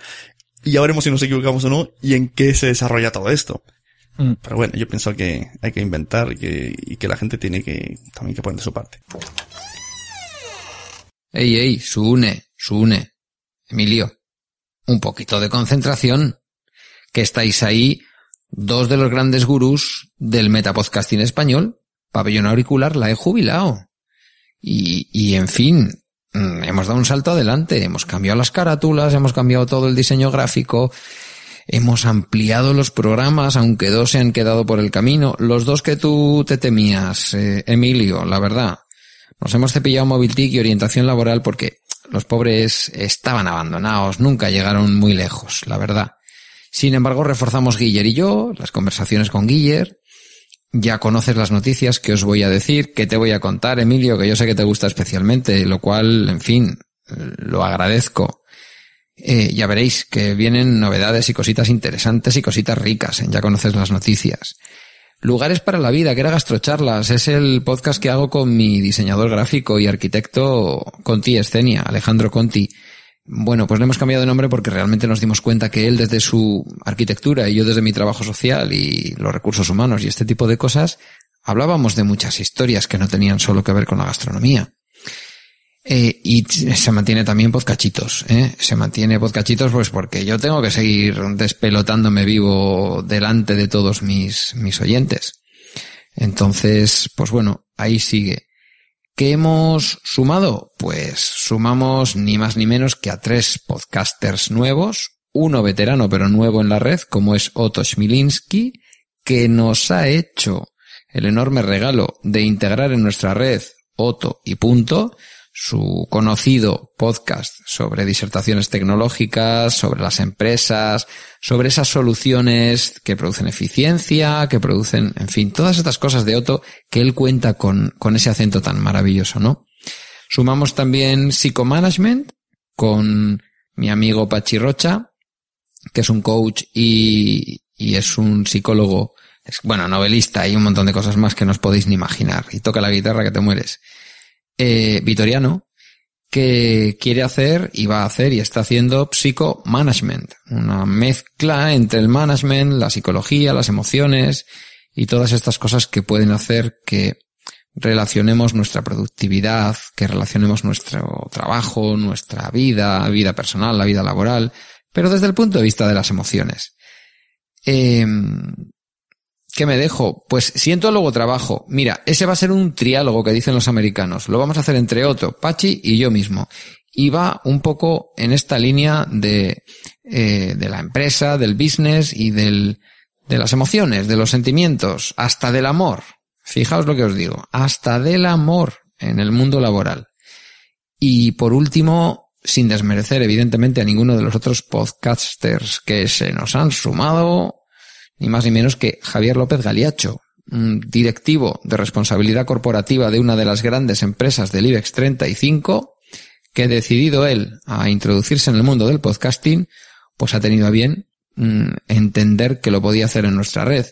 y ya veremos si nos equivocamos o no y en qué se desarrolla todo esto. Mm. Pero bueno, yo pienso que hay que inventar y que, y que la gente tiene que también que poner de su parte. Ey, ey, Sune, Sune. Emilio, un poquito de concentración. Que estáis ahí dos de los grandes gurús del metapodcasting español. Pabellón auricular la he jubilado. Y, y en fin, mm, hemos dado un salto adelante. Hemos cambiado las carátulas, hemos cambiado todo el diseño gráfico. Hemos ampliado los programas, aunque dos se han quedado por el camino. Los dos que tú te temías, eh, Emilio, la verdad. Nos hemos cepillado Mobiltic y orientación laboral porque los pobres estaban abandonados, nunca llegaron muy lejos, la verdad. Sin embargo, reforzamos Guiller y yo, las conversaciones con Guiller. Ya conoces las noticias que os voy a decir, que te voy a contar, Emilio, que yo sé que te gusta especialmente, lo cual, en fin, lo agradezco. Eh, ya veréis que vienen novedades y cositas interesantes y cositas ricas, en ya conoces las noticias. Lugares para la vida, que era Gastrocharlas, es el podcast que hago con mi diseñador gráfico y arquitecto Conti Escenia, Alejandro Conti. Bueno, pues le hemos cambiado de nombre porque realmente nos dimos cuenta que él desde su arquitectura y yo desde mi trabajo social y los recursos humanos y este tipo de cosas, hablábamos de muchas historias que no tenían solo que ver con la gastronomía. Eh, y se mantiene también podcachitos, ¿eh? Se mantiene podcachitos pues porque yo tengo que seguir despelotándome vivo delante de todos mis, mis oyentes. Entonces, pues bueno, ahí sigue. ¿Qué hemos sumado? Pues sumamos ni más ni menos que a tres podcasters nuevos, uno veterano pero nuevo en la red, como es Otto Schmilinski, que nos ha hecho el enorme regalo de integrar en nuestra red Otto y punto, su conocido podcast sobre disertaciones tecnológicas, sobre las empresas, sobre esas soluciones que producen eficiencia, que producen, en fin, todas estas cosas de Otto que él cuenta con, con ese acento tan maravilloso, ¿no? Sumamos también Psicomanagement con mi amigo Pachi Rocha, que es un coach y, y es un psicólogo, es, bueno, novelista y un montón de cosas más que no os podéis ni imaginar. Y toca la guitarra que te mueres eh, vitoriano que quiere hacer y va a hacer y está haciendo psicomanagement, una mezcla entre el management, la psicología, las emociones y todas estas cosas que pueden hacer que relacionemos nuestra productividad, que relacionemos nuestro trabajo, nuestra vida, vida personal, la vida laboral, pero desde el punto de vista de las emociones. Eh, ¿Qué me dejo? Pues siento luego trabajo. Mira, ese va a ser un triálogo que dicen los americanos. Lo vamos a hacer entre Otto, Pachi y yo mismo. Y va un poco en esta línea de, eh, de la empresa, del business y del, de las emociones, de los sentimientos, hasta del amor. Fijaos lo que os digo. Hasta del amor en el mundo laboral. Y por último, sin desmerecer evidentemente a ninguno de los otros podcasters que se nos han sumado, ni más ni menos que Javier López Galiacho, directivo de responsabilidad corporativa de una de las grandes empresas del IBEX 35, que decidido él a introducirse en el mundo del podcasting, pues ha tenido a bien mm, entender que lo podía hacer en nuestra red.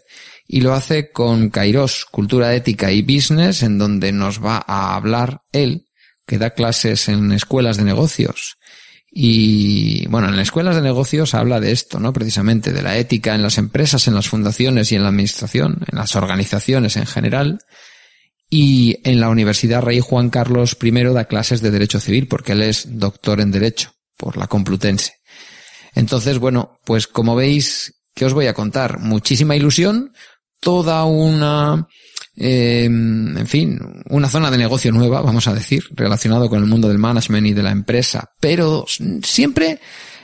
Y lo hace con Kairos, Cultura Ética y Business, en donde nos va a hablar él, que da clases en escuelas de negocios y bueno, en las escuelas de negocios habla de esto, ¿no? Precisamente de la ética en las empresas, en las fundaciones y en la administración, en las organizaciones en general. Y en la Universidad Rey Juan Carlos I da clases de Derecho Civil porque él es doctor en Derecho por la Complutense. Entonces, bueno, pues como veis, ¿qué os voy a contar? Muchísima ilusión, toda una eh, en fin, una zona de negocio nueva, vamos a decir, relacionado con el mundo del management y de la empresa, pero siempre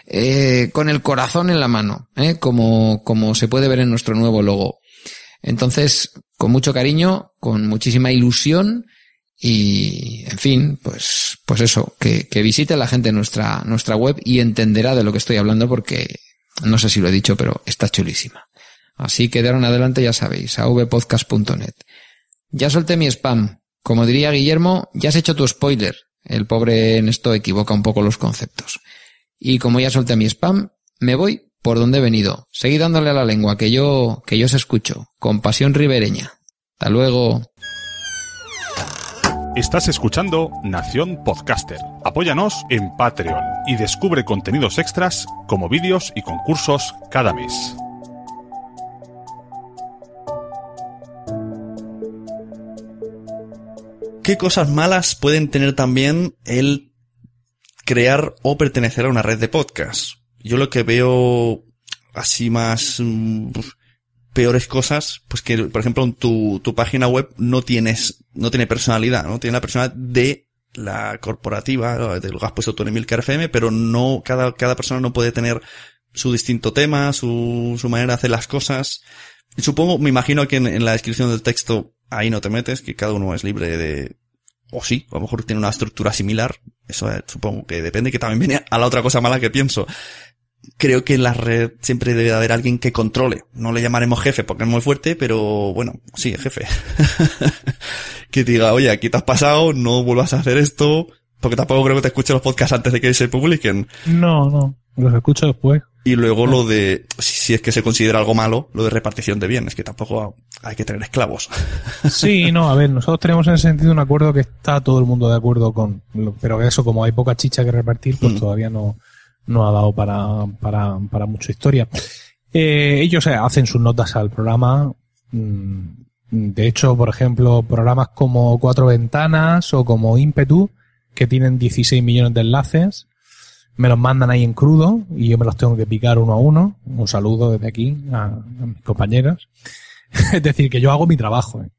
eh, con el corazón en la mano, ¿eh? como, como se puede ver en nuestro nuevo logo. Entonces, con mucho cariño, con muchísima ilusión y, en fin, pues, pues eso, que, que visite la gente nuestra, nuestra web y entenderá de lo que estoy hablando porque no sé si lo he dicho, pero está chulísima. Así que de ahora en adelante ya sabéis, avpodcast.net. Ya solté mi spam. Como diría Guillermo, ya has hecho tu spoiler. El pobre en esto equivoca un poco los conceptos. Y como ya solté mi spam, me voy por donde he venido. Seguid dándole a la lengua, que yo, que yo os escucho. Con pasión ribereña. Hasta luego. Estás escuchando Nación Podcaster. Apóyanos en Patreon y descubre contenidos extras como vídeos y concursos cada mes. ¿Qué cosas malas pueden tener también el crear o pertenecer a una red de podcast? Yo lo que veo así más mm, peores cosas, pues que, por ejemplo, en tu, tu página web no tienes, no tiene personalidad, no tiene la personalidad de la corporativa, de lo que has puesto tú en FM, pero no, cada, cada persona no puede tener su distinto tema, su, su manera de hacer las cosas. Y supongo, me imagino que en la descripción del texto ahí no te metes, que cada uno es libre de, o sí, a lo mejor tiene una estructura similar. Eso eh, supongo que depende, que también viene a la otra cosa mala que pienso. Creo que en la red siempre debe haber alguien que controle. No le llamaremos jefe porque es muy fuerte, pero bueno, sí, jefe. [LAUGHS] que diga, oye, aquí te has pasado, no vuelvas a hacer esto, porque tampoco creo que te escuche los podcasts antes de que se publiquen. No, no, los escucho después. Y luego lo de, si, es que se considera algo malo, lo de repartición de bienes, que tampoco hay que tener esclavos. [LAUGHS] Sí, no, a ver, nosotros tenemos en ese sentido un acuerdo que está todo el mundo de acuerdo con, lo- pero eso como hay poca chicha que repartir, pues Mm. todavía no, no ha dado para, para, para mucha historia. Eh, ellos eh, hacen sus notas al programa. mm, De hecho, por ejemplo, programas como Cuatro Ventanas o como Impetu, que tienen 16 millones de enlaces, me los mandan ahí en crudo y yo me los tengo que picar uno a uno. Un saludo desde aquí a, a mis compañeros. [LAUGHS] es decir, que yo hago mi trabajo. eh.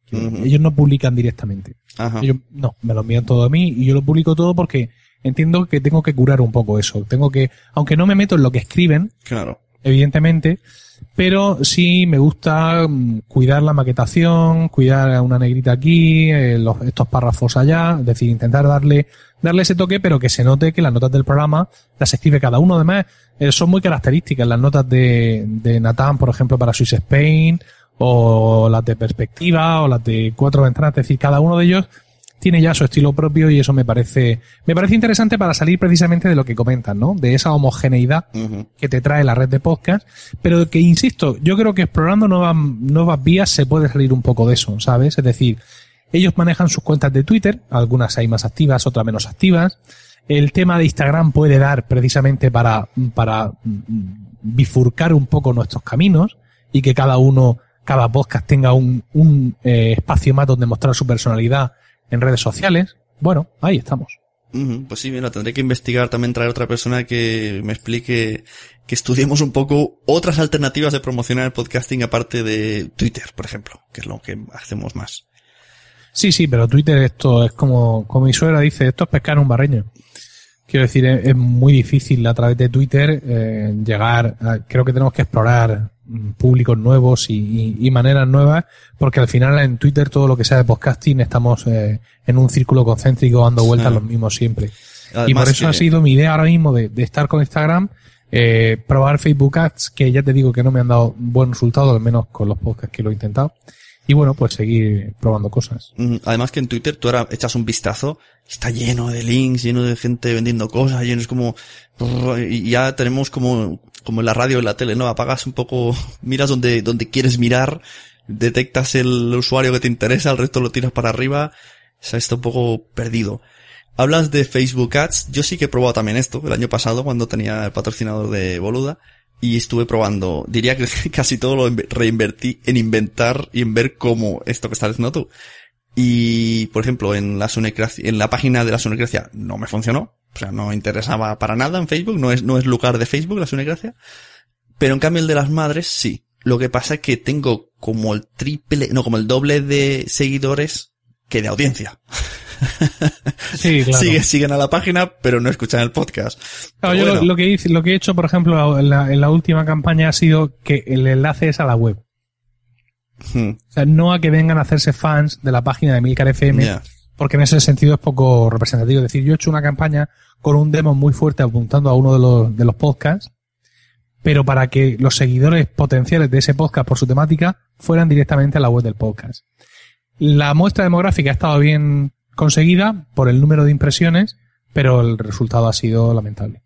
Ellos no publican directamente. Ajá. Ellos, no, me lo envían todo a mí y yo lo publico todo porque entiendo que tengo que curar un poco eso. Tengo que, aunque no me meto en lo que escriben, Claro. Evidentemente, pero sí me gusta mm, cuidar la maquetación, cuidar una negrita aquí, eh, los- estos párrafos allá, es decir, intentar darle, darle ese toque, pero que se note que las notas del programa las escribe cada uno. Además, eh, son muy características las notas de, de por ejemplo, para Swiss Spain, o las de Perspectiva, o las de Cuatro Ventanas, es decir, cada uno de ellos tiene ya su estilo propio y eso me parece, me parece interesante para salir precisamente de lo que comentan, ¿no? De esa homogeneidad que te trae la red de podcast, pero que insisto, yo creo que explorando nuevas, nuevas vías se puede salir un poco de eso, ¿sabes? Es decir, ellos manejan sus cuentas de Twitter, algunas hay más activas, otras menos activas. El tema de Instagram puede dar precisamente para, para mm, bifurcar un poco nuestros caminos y que cada uno, cada podcast tenga un, un eh, espacio más donde mostrar su personalidad en redes sociales. Bueno, ahí estamos. Pues sí, mira, tendré que investigar también traer otra persona que me explique, que estudiemos un poco otras alternativas de promocionar el podcasting aparte de Twitter, por ejemplo, que es lo que hacemos más. Sí, sí, pero Twitter esto es como, como mi suegra dice, esto es pescar un barreño. Quiero decir, es, es muy difícil a través de Twitter eh, llegar, a- creo que tenemos que explorar mm, públicos nuevos y, y- y maneras nuevas, porque al final en Twitter todo lo que sea de podcasting estamos eh, en un círculo concéntrico dando vueltas Sí. los mismos siempre. y por eso que- ha sido mi idea ahora mismo de, de estar con Instagram, eh, probar Facebook Ads, que ya te digo que no me han dado buen resultado, al menos con los podcasts que lo he intentado. Y bueno, pues seguir probando cosas. Además que en Twitter tú ahora echas un vistazo, está lleno de links, lleno de gente vendiendo cosas, lleno es como, y ya tenemos como, como en la radio, en la tele, ¿no? Apagas un poco, [LAUGHS] miras donde, donde quieres mirar, detectas el usuario que te interesa, el resto lo tiras para arriba, o sea, está un poco perdido. Hablas de Facebook Ads, yo sí que he probado también esto, el año pasado cuando tenía el patrocinador de Boluda, y estuve probando, diría que [LAUGHS] casi todo lo inve- reinvertí en inventar y en ver cómo esto que estás diciendo tú. Y, por ejemplo, en la Sonecracia, en la página de la Sonecracia no me funcionó. O sea, no interesaba para nada en Facebook, no es, no es lugar de Facebook la Sonecracia. Pero en cambio el de las madres sí. Lo que pasa es que tengo como el triple, no, como el doble de seguidores que de audiencia. [LAUGHS] Sí, [LAUGHS] claro. Sigue- siguen a la página, pero no escuchan el podcast. Claro, yo lo- bueno. lo, que hice, lo que he hecho, por ejemplo, en la, en la última campaña ha sido que el enlace es a la web. Hmm, O sea, no a que vengan a hacerse fans de la página de Milcar FM, porque en ese sentido es poco representativo. Es decir, yo he hecho una campaña con un demo muy fuerte apuntando a uno de los, de los podcasts, pero para que los seguidores potenciales de ese podcast por su temática fueran directamente a la web del podcast. La muestra demográfica ha estado bien conseguida por el número de impresiones, pero el resultado ha sido lamentable.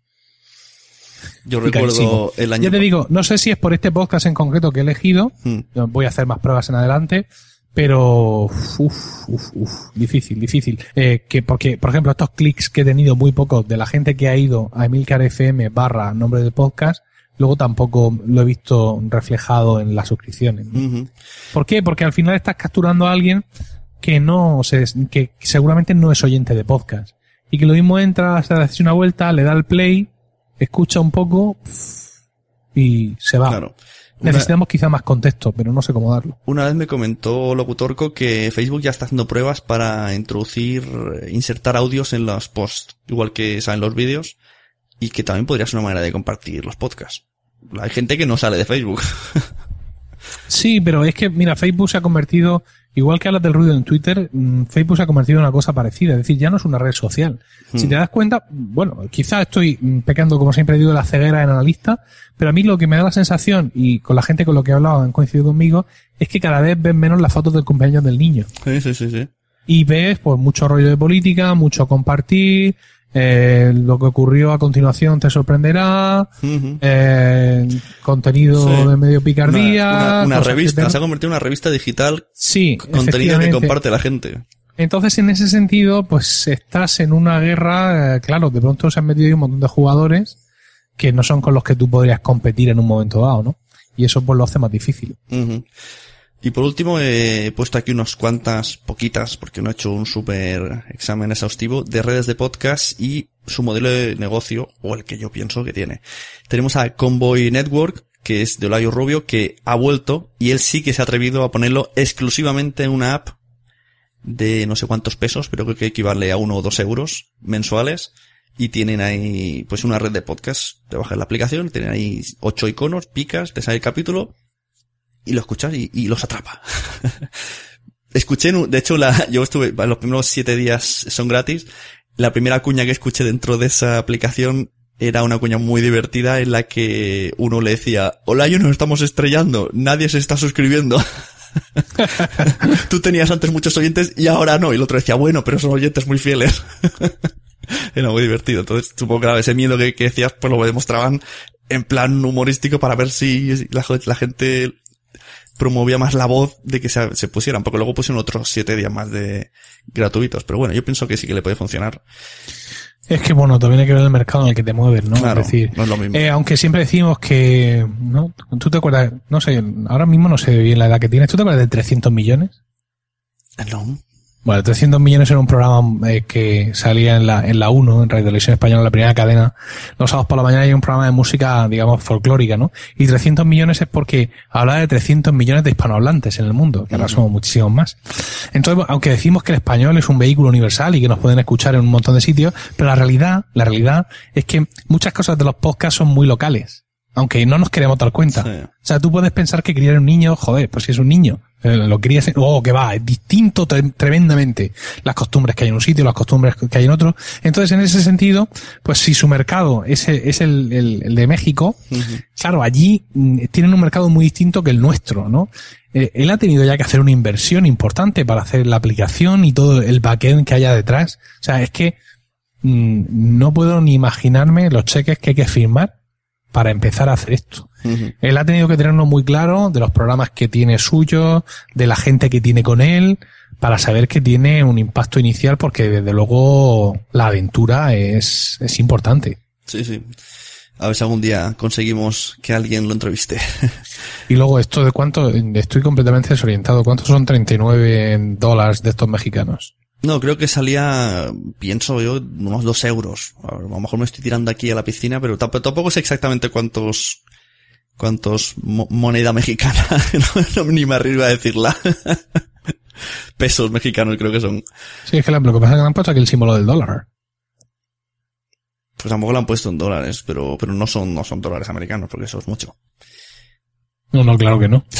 Yo recuerdo el año. Ya te digo, no sé si es por este podcast en concreto que he elegido. Hmm. Voy a hacer más pruebas en adelante. Pero, uf, uf, uf, difícil, difícil. Eh, que porque, por ejemplo, estos clics que he tenido muy pocos de la gente que ha ido a Emilcar FM barra nombre del podcast, luego tampoco lo he visto reflejado en las suscripciones. ¿Por qué? Porque al final estás capturando a alguien que no se, que seguramente no es oyente de podcast. Y que lo mismo entra, se hace una vuelta, le da el play, escucha un poco y se va. Claro. Una, Necesitamos quizá más contexto, pero no sé cómo darlo. una vez me comentó Locutorco que Facebook ya está haciendo pruebas para introducir, eh, insertar audios en los posts, igual que salen los vídeos, y que también podría ser una manera de compartir los podcasts. Hay gente que no sale de Facebook. [LAUGHS] Sí, pero es que, mira, Facebook se ha convertido, igual que hablas del ruido en Twitter, mm, Facebook se ha convertido en una cosa parecida. Es decir, ya no es una red social. Si te das cuenta, bueno, quizás estoy mm, pecando, como siempre digo, de la ceguera en analista, pero a mí lo que me da la sensación, y con la gente con lo que he hablado han coincidido conmigo, es que cada vez ven menos las fotos del cumpleaños del niño. sí, sí, sí, sí. Y ves, pues, mucho rollo de política, mucho compartir, eh, lo que ocurrió a continuación te sorprenderá, eh, contenido Sí. de medio picardía. Una, revista, te- se ha convertido en una revista digital, Sí, contenido que comparte la gente. Entonces, en ese sentido, pues estás en una guerra, eh, claro, de pronto se han metido ahí un montón de jugadores que no son con los que tú podrías competir en un momento dado, ¿no? Y eso pues lo hace más difícil. Y por último he puesto aquí unas cuantas, poquitas, porque no he hecho un súper examen exhaustivo, de redes de podcast y su modelo de negocio, o el que yo pienso que tiene. Tenemos a Convoy Network, que es de Olayo Rubio, que ha vuelto y él sí que se ha atrevido a ponerlo exclusivamente en una app de no sé cuántos pesos, pero creo que equivale a uno o dos euros mensuales. Y tienen ahí, pues una red de podcast. Te bajas la aplicación, tienen ahí ocho iconos, picas, te sale el capítulo, y lo escuchas y, y los atrapa. [LAUGHS] escuché, de hecho, la, yo estuve, los primeros siete días son gratis. La primera cuña que escuché dentro de esa aplicación era una cuña muy divertida en la que uno le decía, hola, yo nos estamos estrellando, nadie se está suscribiendo. [LAUGHS] Tú tenías antes muchos oyentes y ahora no. Y el otro decía, bueno, pero son oyentes muy fieles. [LAUGHS] Era muy divertido. Entonces, supongo que ese miedo que, que decías, pues lo demostraban en plan humorístico para ver si la gente promovía más la voz de que se, se pusieran, porque luego pusieron otros siete días más de gratuitos. Pero bueno, yo pienso que sí que le puede funcionar. Es que bueno, también hay que ver el mercado en el que te mueves, ¿no? Claro, es decir, no es lo mismo. eh, aunque siempre decimos que, ¿no? ¿Tú te acuerdas? No sé, ahora mismo no sé bien la edad que tienes. ¿Tú te acuerdas de 300 millones? No. Bueno, 300 millones era un programa eh, que salía en la, en la 1, en Radio Televisión Española, la primera cadena. Los sábados por la mañana hay un programa de música, digamos, folclórica, ¿no? Y 300 millones es porque hablaba de 300 millones de hispanohablantes en el mundo, que ahora somos muchísimos más. Entonces, aunque decimos que el español es un vehículo universal y que nos pueden escuchar en un montón de sitios, pero la realidad, la realidad es que muchas cosas de los podcasts son muy locales. Aunque no nos queremos dar cuenta. Sí. O sea, tú puedes pensar que criar un niño, joder, pues si es un niño, eh, lo crías, oh, que va, es distinto tre- tremendamente las costumbres que hay en un sitio, las costumbres que hay en otro. Entonces, en ese sentido, pues si su mercado es, el- es el, el- el de México, claro, allí mm, tienen un mercado muy distinto que el nuestro, ¿no? Eh, él ha tenido ya que hacer una inversión importante para hacer la aplicación y todo el backend que haya detrás. O sea, es que mm, no puedo ni imaginarme los cheques que hay que firmar para empezar a hacer esto. Él ha tenido que tenerlo muy claro de los programas que tiene suyo, de la gente que tiene con él, para saber que tiene un impacto inicial, porque desde luego la aventura es, es importante. Sí, sí. A ver si algún día conseguimos que alguien lo entreviste. [LAUGHS] Y luego esto de cuánto, estoy completamente desorientado, ¿cuántos son 39 dólares de estos mexicanos? No, creo que salía, pienso yo, unos dos euros. A, lo mejor me estoy tirando aquí a la piscina, pero tamp- tampoco sé exactamente cuántos, cuántos mo- moneda mexicana. [LAUGHS] no, no, ni me arriba a decirla. [LAUGHS] Pesos mexicanos creo que son. Sí, es que lo que pasa es que le han puesto aquí el símbolo del dólar. Pues tampoco lo han puesto en dólares, pero, pero no son, no son dólares americanos, porque eso es mucho. No, no, claro que no. [LAUGHS]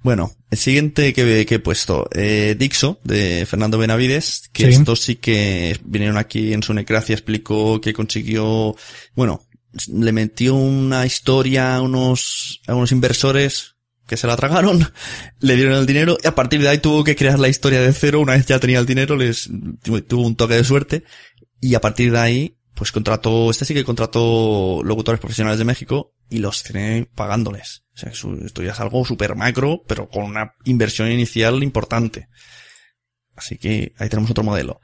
Bueno, el siguiente que, que he puesto, eh, Dixo, de Fernando Benavides, que Sí. estos sí que vinieron aquí en su necracia, explicó que consiguió, bueno, le metió una historia a unos, a unos inversores que se la tragaron, [LAUGHS] le dieron el dinero y a partir de ahí tuvo que crear la historia de cero, una vez ya tenía el dinero, les tuvo un toque de suerte y a partir de ahí pues contrató, este sí que contrató locutores profesionales de México y los tiene pagándoles. O sea, esto ya es algo súper macro, pero con una inversión inicial importante. Así que ahí tenemos otro modelo.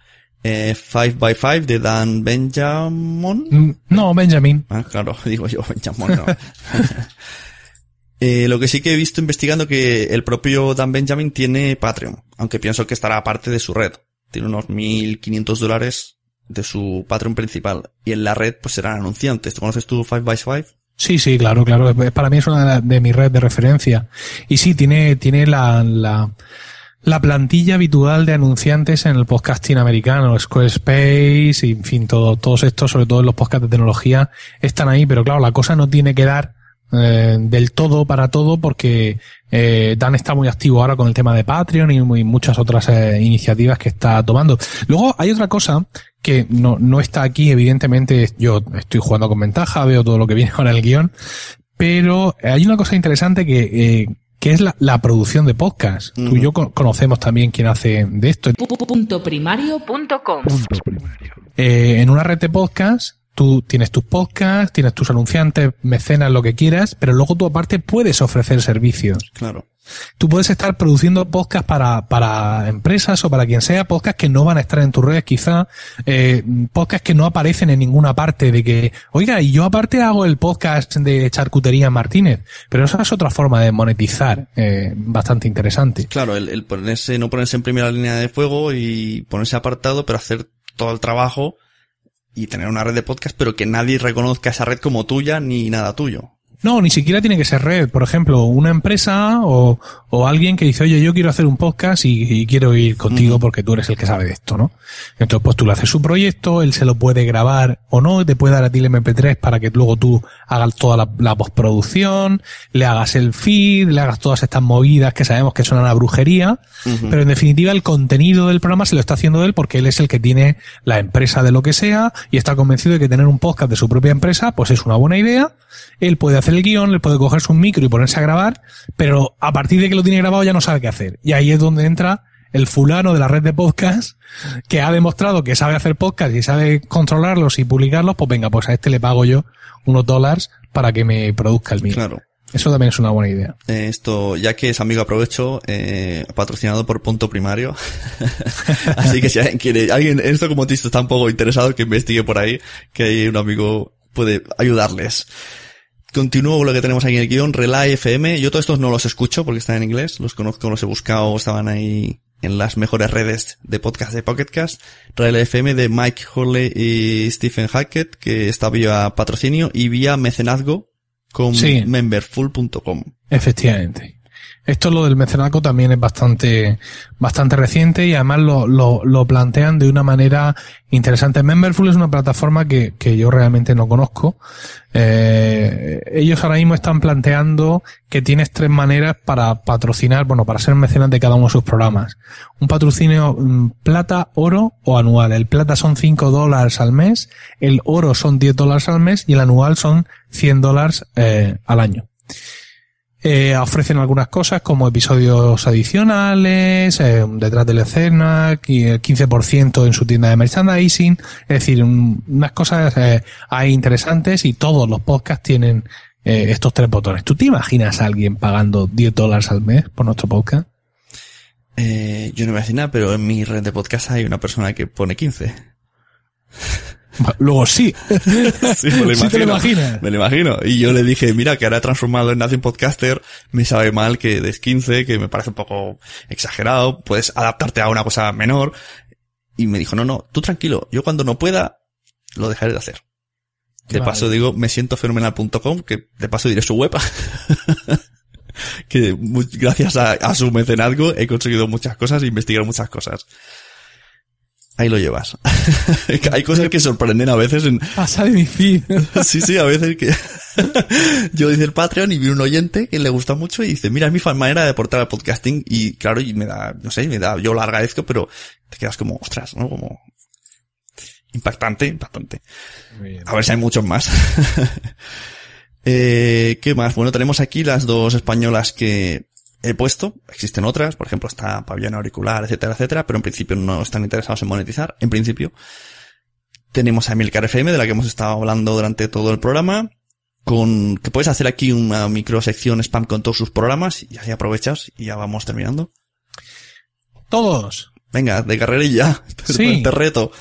Eh, 5x5 de Dan Benjamin. Mm, No, Benjamin. Ah, claro, [LAUGHS] digo yo, Benjamin no. [LAUGHS] Eh, lo que sí que he visto investigando que el propio Dan Benjamin tiene Patreon, aunque pienso que estará aparte de su red. Tiene unos 1.500 dólares de su Patreon principal. Y en la red pues serán anunciantes. ¿Tú conoces tu 5x5? Sí, sí, claro, claro. Para mí es una de, la- de mis redes de referencia. Y sí, tiene, tiene la, la, la plantilla habitual de anunciantes en el podcasting americano, Squarespace, y, en fin, todo, todos estos, sobre todo en los podcasts de tecnología, están ahí, pero claro, la cosa no tiene que dar eh, del todo para todo porque eh, Dan está muy activo ahora con el tema de Patreon y, muchas otras eh, iniciativas que está tomando. Luego hay otra cosa que no, no está aquí, evidentemente yo estoy jugando con ventaja, veo todo lo que viene ahora el guion, pero hay una cosa interesante que, eh, que es la, la producción de podcast. Tú y yo co- conocemos también quién hace de esto. Puntoprimario.com Eh, en una red de podcast, tú tienes tus podcasts, tienes tus anunciantes, mecenas, lo que quieras, pero luego tú aparte puedes ofrecer servicios. Claro. Tú puedes estar produciendo podcasts para, para empresas o para quien sea, podcasts que no van a estar en tus redes quizá, eh, que no aparecen en ninguna parte de que, oiga, y yo aparte hago el podcast de Charcutería Martínez, pero esa es otra forma de monetizar, eh, bastante interesante. Claro, el, el ponerse, no ponerse en primera línea de fuego y ponerse apartado, pero hacer todo el trabajo y tener una red de podcast, pero que nadie reconozca esa red como tuya ni nada tuyo. No, ni siquiera tiene que ser red. Por ejemplo, una empresa o, o alguien que dice, oye, yo quiero hacer un podcast y, y quiero ir contigo porque tú eres el que sabe de esto, ¿no? Entonces, pues tú le haces su proyecto, él se lo puede grabar o no, te puede dar a ti el MP3 para que luego tú hagas toda la, la postproducción, le hagas el feed, le hagas todas estas movidas que sabemos que son a brujería, Ujú. pero en definitiva el contenido del programa se lo está haciendo él porque él es el que tiene la empresa de lo que sea y está convencido de que tener un podcast de su propia empresa pues es una buena idea. Él puede hacer el guion, le puede coger su micro y ponerse a grabar, pero a partir de que lo tiene grabado ya no sabe qué hacer. Y ahí es donde entra el fulano de la red de podcast que ha demostrado que sabe hacer podcast y sabe controlarlos y publicarlos, pues venga, pues a este le pago yo unos dólares para que me produzca el mío. Claro. Eso también es una buena idea. Eh, Esto, ya que es amigo aprovecho, eh, patrocinado por Punto Primario. [LAUGHS] Así que si alguien quiere, alguien en esto como está un poco interesado, que investigue por ahí, que hay un amigo puede ayudarles. Continúo con lo que tenemos aquí en el guion, Relay FM. Yo todos estos no los escucho porque están en inglés, los conozco, los he buscado, estaban ahí en las mejores redes de podcast de Pocketcast. Relay FM de Mike Hurley y Stephen Hackett, que está vía patrocinio y vía mecenazgo con Sí. memberful.com. Efectivamente. Esto lo del mecenazgo también es bastante, bastante reciente y además lo, lo, lo plantean de una manera interesante. Memberful es una plataforma que, que yo realmente no conozco. Eh, ellos ahora mismo están planteando que tienes tres maneras para patrocinar, bueno, para ser mecenas de cada uno de sus programas. Un patrocinio mm, plata, oro o anual. El plata son 5 dólares al mes, el oro son 10 dólares al mes y el anual son 100 dólares eh, al año. Eh, ofrecen algunas cosas como episodios adicionales, eh, detrás de la escena, y el 15% en su tienda de merchandising, es decir, un- unas cosas eh, ahí interesantes y todos los podcasts tienen eh, estos tres botones. ¿Tú te imaginas a alguien pagando 10 dólares al mes por nuestro podcast? Eh, yo no me nada, pero en mi red de podcast hay una persona que pone 15. Luego sí. [LAUGHS] Sí, me lo Sí te lo imagino. imaginas. Me lo imagino. Y yo le dije, mira, que ahora he transformado en Nación Podcaster, me sabe mal que des 15, que me parece un poco exagerado, puedes adaptarte a una cosa menor. Y me dijo, no, no, tú tranquilo, yo cuando no pueda, lo dejaré de hacer. De Vale. paso digo, me siento fenomenal.com, que de paso diré su web. [LAUGHS] que gracias a, a su mecenazgo he conseguido muchas cosas e investigar muchas cosas. Ahí lo llevas. [LAUGHS] Hay cosas que sorprenden a veces en, Pasa de mi feed. [LAUGHS] Sí, sí, a veces que [LAUGHS] yo hice el Patreon y vi un oyente que le gusta mucho y dice, mira, es mi manera de aportar al podcasting y claro, y me da, no sé, me da, yo lo agradezco, pero te quedas como, ostras, ¿no? Como impactante, impactante. A ver si hay muchos más. eh, ¿qué más? Bueno, tenemos aquí las dos españolas que he puesto. Existen otras, por ejemplo, está Pabellón Auricular, etcétera, etcétera, pero en principio no están interesados en monetizar, en principio. Tenemos a Emilcar FM, de la que hemos estado hablando durante todo el programa. Con, que puedes hacer aquí una microsección spam con todos sus programas y así aprovechas y ya vamos terminando. Todos. Venga, de carrerilla. [LAUGHS] Sí. Te reto.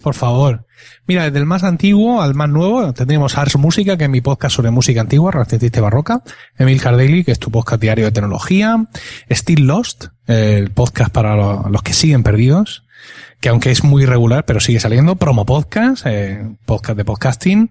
Por favor. Mira, desde el más antiguo al más nuevo, tendríamos Ars Música, que es mi podcast sobre música antigua, renacentista y barroca. Emil Cardelli, que es tu podcast diario de tecnología. Still Lost, el podcast para lo- los que siguen perdidos, que aunque es muy irregular, pero sigue saliendo. Promo Podcast, eh, podcast de podcasting.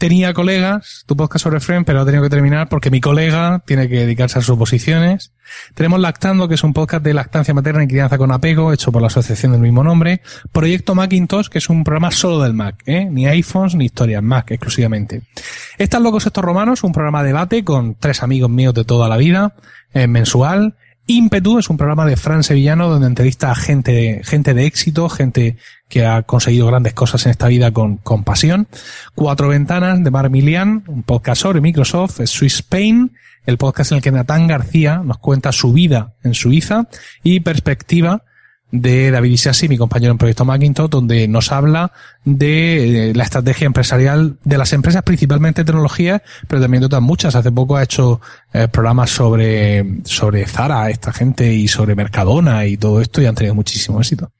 Tenía colegas, tu podcast sobre Friends, pero ha tenido que terminar porque mi colega tiene que dedicarse a sus posiciones. Tenemos Lactando, que es un podcast de lactancia materna y crianza con apego, hecho por la asociación del mismo nombre. Proyecto Macintosh, que es un programa solo del Mac, ¿eh? Ni iPhones ni historias, Mac exclusivamente. Están locos estos romanos, un programa de debate con tres amigos míos de toda la vida, eh, mensual. Ímpetu es un programa de Fran Sevillano donde entrevista a gente, gente de éxito, gente que ha conseguido grandes cosas en esta vida con, con pasión. Cuatro Ventanas de Mar Milian, un podcast sobre Microsoft, Swiss Spain, el podcast en el que Natán García nos cuenta su vida en Suiza y perspectiva de David Isasi, mi compañero en Proyecto Macintosh, donde nos habla de eh, la estrategia empresarial de las empresas, principalmente tecnología, pero también de otras muchas. Hace poco ha hecho eh, programas sobre, sobre Zara, esta gente, y sobre Mercadona y todo esto, y han tenido muchísimo éxito.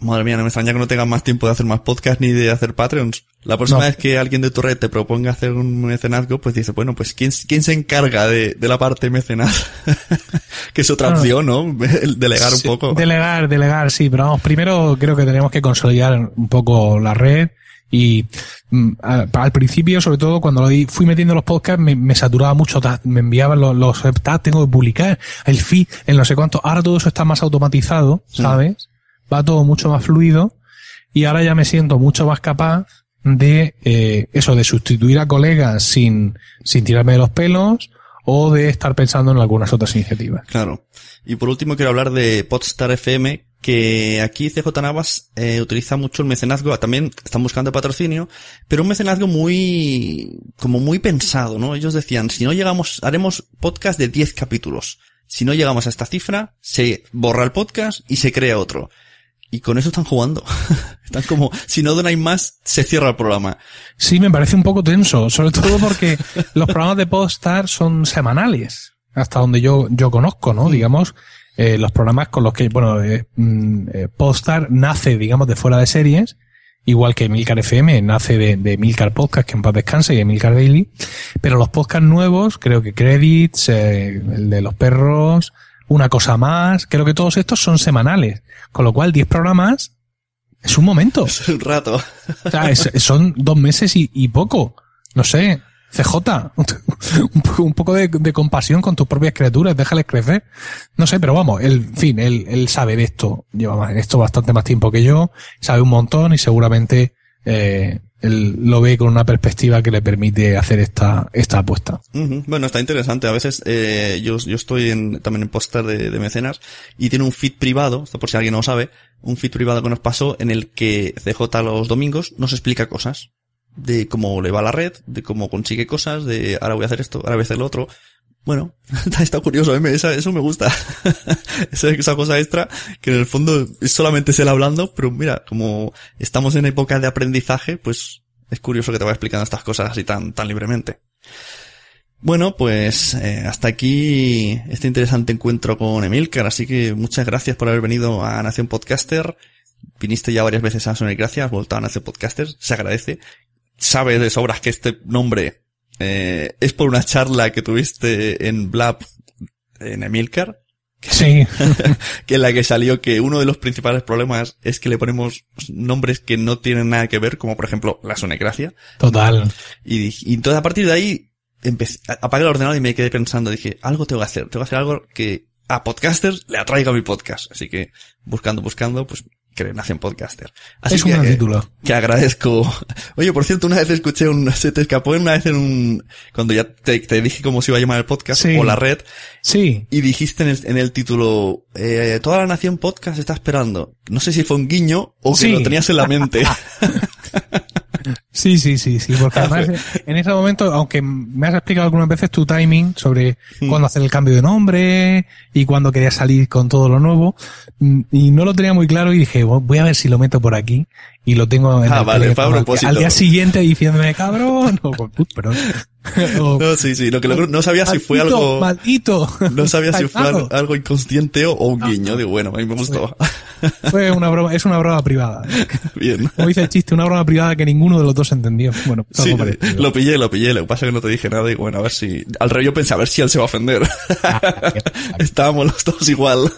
Madre mía, no me extraña que no tengas más tiempo de hacer más podcasts ni de hacer Patreons. La próxima No. vez que alguien de tu red te proponga hacer un mecenazgo, pues dice, bueno, pues ¿quién, quién se encarga de, de la parte mecenaz? [LAUGHS] que es otra Ah. opción, ¿no? El delegar Sí, un poco. Delegar, delegar, sí, pero vamos, primero creo que tenemos que consolidar un poco la red y mm, a- al principio, sobre todo cuando lo di- fui metiendo los podcasts, me, me saturaba mucho, me enviaban los, los tengo que publicar el feed, en no sé cuánto, ahora todo eso está más automatizado, ¿sabes? Va todo mucho más fluido y ahora ya me siento mucho más capaz de eh, eso, de sustituir a colegas sin, sin tirarme de los pelos o de estar pensando en algunas otras iniciativas. Claro. Y por último quiero hablar de Podstar FM, que aquí CJ Navas eh, utiliza mucho el mecenazgo, también están buscando patrocinio, pero un mecenazgo muy, como muy pensado, ¿no? Ellos decían, si no llegamos, haremos podcast de 10 capítulos. Si no llegamos a esta cifra, se borra el podcast y se crea otro. Y con eso están jugando. [LAUGHS] están como, si no donáis más, se cierra el programa. Sí, me parece un poco tenso, sobre todo porque [LAUGHS] los programas de Podstar son semanales, hasta donde yo, yo conozco, ¿no? Digamos, eh, los programas con los que, bueno, eh, mm, eh, Podstar nace, digamos, de fuera de series, igual que Milcar FM nace de, de Milcar Podcast, que en paz descanse, y de Milcar Daily, pero los podcasts nuevos, creo que Credits, eh, el de los perros, una cosa más, creo que todos estos son semanales, con lo cual 10 programas es un momento. Es un rato. O sea, es- son dos meses y, y poco. No sé. CJ, [LAUGHS] un, po- un poco de, de compasión con tus propias criaturas, déjales crecer. No sé, pero vamos, él, en fin, él, él sabe de esto, lleva más- esto bastante más tiempo que yo, sabe un montón y seguramente eh, él lo ve con una perspectiva que le permite hacer esta, esta apuesta. Ujú. Bueno, está interesante. A veces eh, yo, yo estoy en, también en póster de, de mecenas y tiene un feed privado, por si alguien no lo sabe, un feed privado que nos pasó en el que CJ los domingos nos explica cosas de cómo le va la red, de cómo consigue cosas, de ahora voy a hacer esto, ahora voy a hacer lo otro. Bueno, [LAUGHS] está, curioso, ¿eh? Eso me gusta. [LAUGHS] esa, cosa extra que en el fondo es solamente es él hablando, pero mira, como estamos en época de aprendizaje, pues es curioso que te vaya explicando estas cosas así tan, tan libremente. Bueno, pues eh, hasta aquí este interesante encuentro con Emilcar, así que muchas gracias por haber venido a Nación Podcaster. Viniste ya varias veces a Sonar Gracias, has vuelto a Nación Podcaster, se agradece. Sabes de sobras que este nombre eh, es por una charla que tuviste en Blab en Emilcar, Sí, [LAUGHS] que en la que salió que uno de los principales problemas es que le ponemos nombres que no tienen nada que ver, como por ejemplo la Sonecracia. total. Y, dije- y entonces a partir de ahí empecé, apagué el ordenador y me quedé pensando, dije, algo tengo que hacer, tengo que hacer algo que a podcasters le atraiga mi podcast. Así que buscando, buscando, pues creé Nación Podcaster. Así es un que, gran eh, título. que agradezco. Oye, por cierto, una vez escuché un, se te escapó una vez en un, cuando ya te, te dije cómo se iba a llamar el podcast Sí. o la red, Sí, y dijiste en el, en el título, eh, toda la nación podcast está esperando. No sé si fue un guiño o que Sí. lo tenías en la mente. [LAUGHS] Sí, sí, sí, sí, porque [LAUGHS] además en ese momento, aunque me has explicado algunas veces tu timing sobre cuándo hacer el cambio de nombre y cuándo querías salir con todo lo nuevo, mm, y no lo tenía muy claro y dije, "Bueno, voy a ver si lo meto por aquí y lo tengo en Ah, el vale, teléfono fue a al- propósito. al día siguiente diciéndome, cabrón, o, "Put, perdón. [LAUGHS] O, No, sí, sí, lo que lo- no sabía si fue "Maldito, algo... Maldito. No sabía si [LAUGHS] fue Calmado". algo, algo inconsciente o, o un guiño. Digo, bueno, a mí me gustó. [LAUGHS] Fue una broma, es una broma privada. Bien. Como dice el chiste, una broma privada que ninguno de los dos entendió. Bueno, Sí, lo pillé, lo pillé. Lo que pasa es que no te dije nada y bueno, a ver si... Al revés yo pensé, a ver si él se va a ofender. Estábamos los dos igual.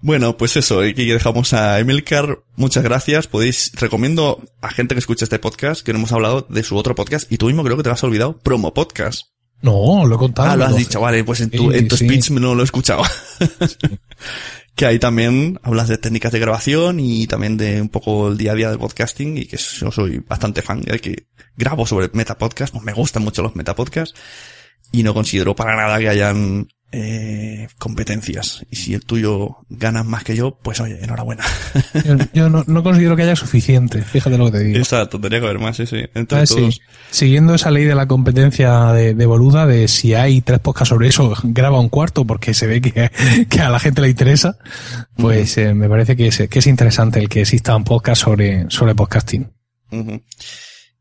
Bueno, pues eso, aquí dejamos a Emilcar. Muchas gracias. Podéis, recomiendo a gente que escuche este podcast que no hemos hablado de su otro podcast y tú mismo creo que te lo has olvidado, Promo Podcast. No, lo he contado. Ah, lo has dicho, vale, pues en tu, Sí, en tu sí. speech no lo he escuchado. [LAUGHS] que ahí también hablas de técnicas de grabación y también de un poco el día a día del podcasting y que yo soy bastante fan de que grabo sobre metapodcast, pues me gustan mucho los metapodcasts y no considero para nada que hayan eh, competencias. Y si el tuyo ganas más que yo, pues oye, enhorabuena. Yo, yo no, no considero que haya suficiente, fíjate lo que te digo. Exacto, tendría que haber más, sí, sí. Entre Ah, sí. Siguiendo esa ley de la competencia de, de Boluda, de si hay tres podcasts sobre eso, graba un cuarto porque se ve que, que a la gente le interesa, pues eh, me parece que es, que es interesante el que exista un podcast sobre, sobre podcasting.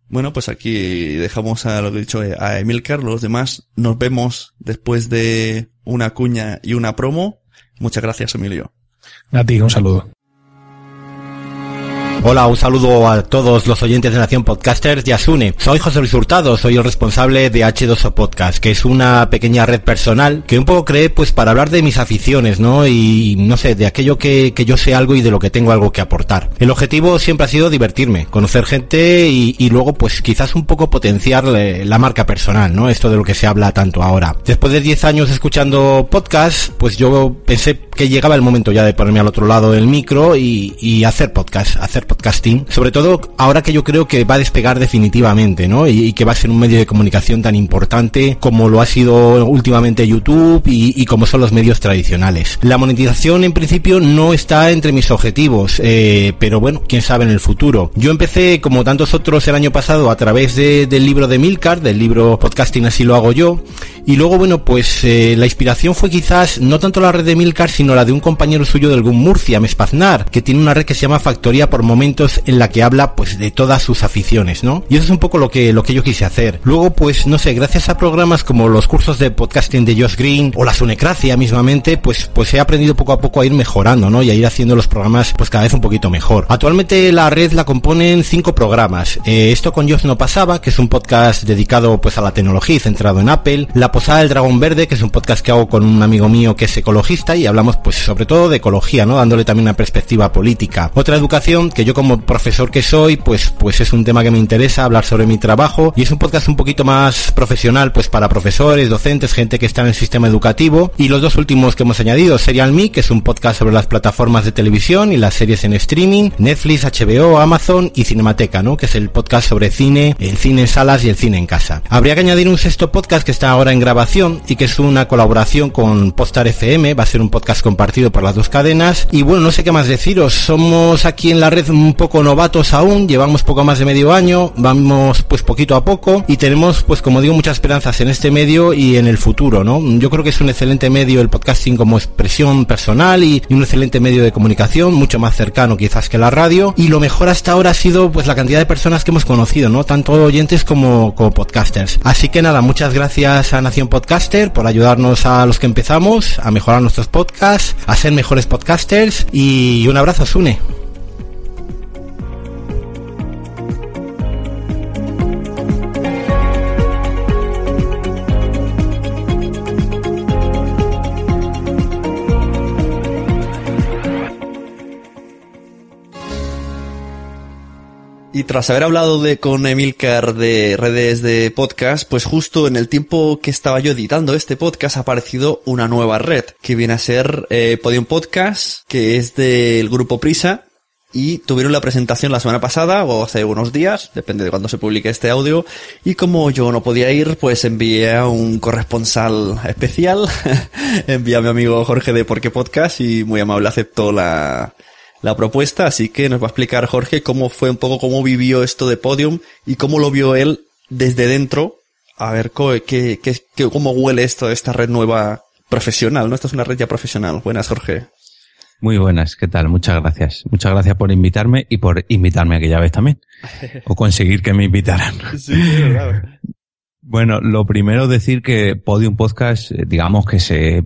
Bueno, pues aquí dejamos a lo que he dicho eh, a Emilcar, los demás nos vemos después de una cuña y una promo. Muchas gracias, Emilio. A ti, un saludo. Hola, un saludo a todos los oyentes de Nación Podcasters de Asune. Soy José Luis Hurtado, soy el responsable de H2O Podcast, que es una pequeña red personal que un poco creé pues para hablar de mis aficiones, ¿no? Y no sé, de aquello que, que yo sé algo y de lo que tengo algo que aportar. El objetivo siempre ha sido divertirme, conocer gente y, y luego pues quizás un poco potenciar la marca personal, ¿no? Esto de lo que se habla tanto ahora. Después de 10 años escuchando podcast, pues yo pensé que llegaba el momento ya de ponerme al otro lado del micro y, y hacer podcast, hacer podcasting. Sobre todo ahora que yo creo que va a despegar definitivamente, ¿no? Y, que va a ser un medio de comunicación tan importante como lo ha sido últimamente YouTube y, como son los medios tradicionales. La monetización en principio no está entre mis objetivos, eh, pero bueno, quién sabe en el futuro. Yo empecé como tantos otros el año pasado a través de- del libro de Milcar, del libro Podcasting así lo hago yo, y luego bueno, pues eh, la inspiración fue quizás no tanto la red de Milcar, sino la de un compañero suyo del GUM Murcia, Mespaznar, que tiene una red que se llama Factoría por Momentos en la que habla pues de todas sus aficiones, ¿no? Y eso es un poco lo que, lo que yo quise hacer. Luego pues no sé, gracias a programas como los cursos de podcasting de Josh Green o la Sunecracia mismamente, pues, pues he aprendido poco a poco a ir mejorando, ¿no? Y a ir haciendo los programas pues cada vez un poquito mejor. Actualmente la red la componen cinco programas. Eh, esto con Josh no pasaba, que es un podcast dedicado pues a la tecnología y centrado en Apple. La Posada del Dragón Verde, que es un podcast que hago con un amigo mío que es ecologista y hablamos pues sobre todo de ecología, ¿no? Dándole también una perspectiva política. Otra educación que yo como profesor que soy, pues, pues es un tema que me interesa hablar sobre mi trabajo y es un podcast un poquito más profesional pues para profesores, docentes, gente que está en el sistema educativo. Y los dos últimos que hemos añadido, Serial Me, que es un podcast sobre las plataformas de televisión y las series en streaming, Netflix, HBO, Amazon y Cinemateca, ¿no? Que es el podcast sobre cine, el cine en salas y el cine en casa. Habría que añadir un sexto podcast que está ahora en grabación y que es una colaboración con Postar FM, va a ser un podcast compartido por las dos cadenas. Y bueno, no sé qué más deciros, somos aquí en la red un poco novatos aún, llevamos poco más de medio año, vamos pues poquito a poco y tenemos pues como digo muchas esperanzas en este medio y en el futuro, ¿no? Yo creo que es un excelente medio el podcasting como expresión personal y, un excelente medio de comunicación, mucho más cercano quizás que la radio y lo mejor hasta ahora ha sido pues la cantidad de personas que hemos conocido, ¿no? Tanto oyentes como, como podcasters. Así que nada, muchas gracias a Nación Podcaster por ayudarnos a los que empezamos, a mejorar nuestros podcasts, a ser mejores podcasters y un abrazo, Sune. Y tras haber hablado de con Emilcar de redes de podcast, pues justo en el tiempo que estaba yo editando este podcast ha aparecido una nueva red que viene a ser eh, Podium Podcast, que es del grupo Prisa. Y tuvieron la presentación la semana pasada o hace unos días, depende de cuándo se publique este audio. Y como yo no podía ir, pues envié a un corresponsal especial. [LAUGHS] envié a mi amigo Jorge de Porque Podcast y muy amable aceptó la, la propuesta, así que nos va a explicar Jorge cómo fue un poco cómo vivió esto de Podium y cómo lo vio él desde dentro. A ver qué, qué, qué, cómo huele esto, esta red nueva profesional, ¿no? Esta es una red ya profesional. Buenas, Jorge. Muy buenas, ¿qué tal? Muchas gracias. Muchas gracias por invitarme y por invitarme aquella vez también. o conseguir que me invitaran. [LAUGHS] sí, Bueno, lo primero decir que Podium Podcast, eh, digamos que se,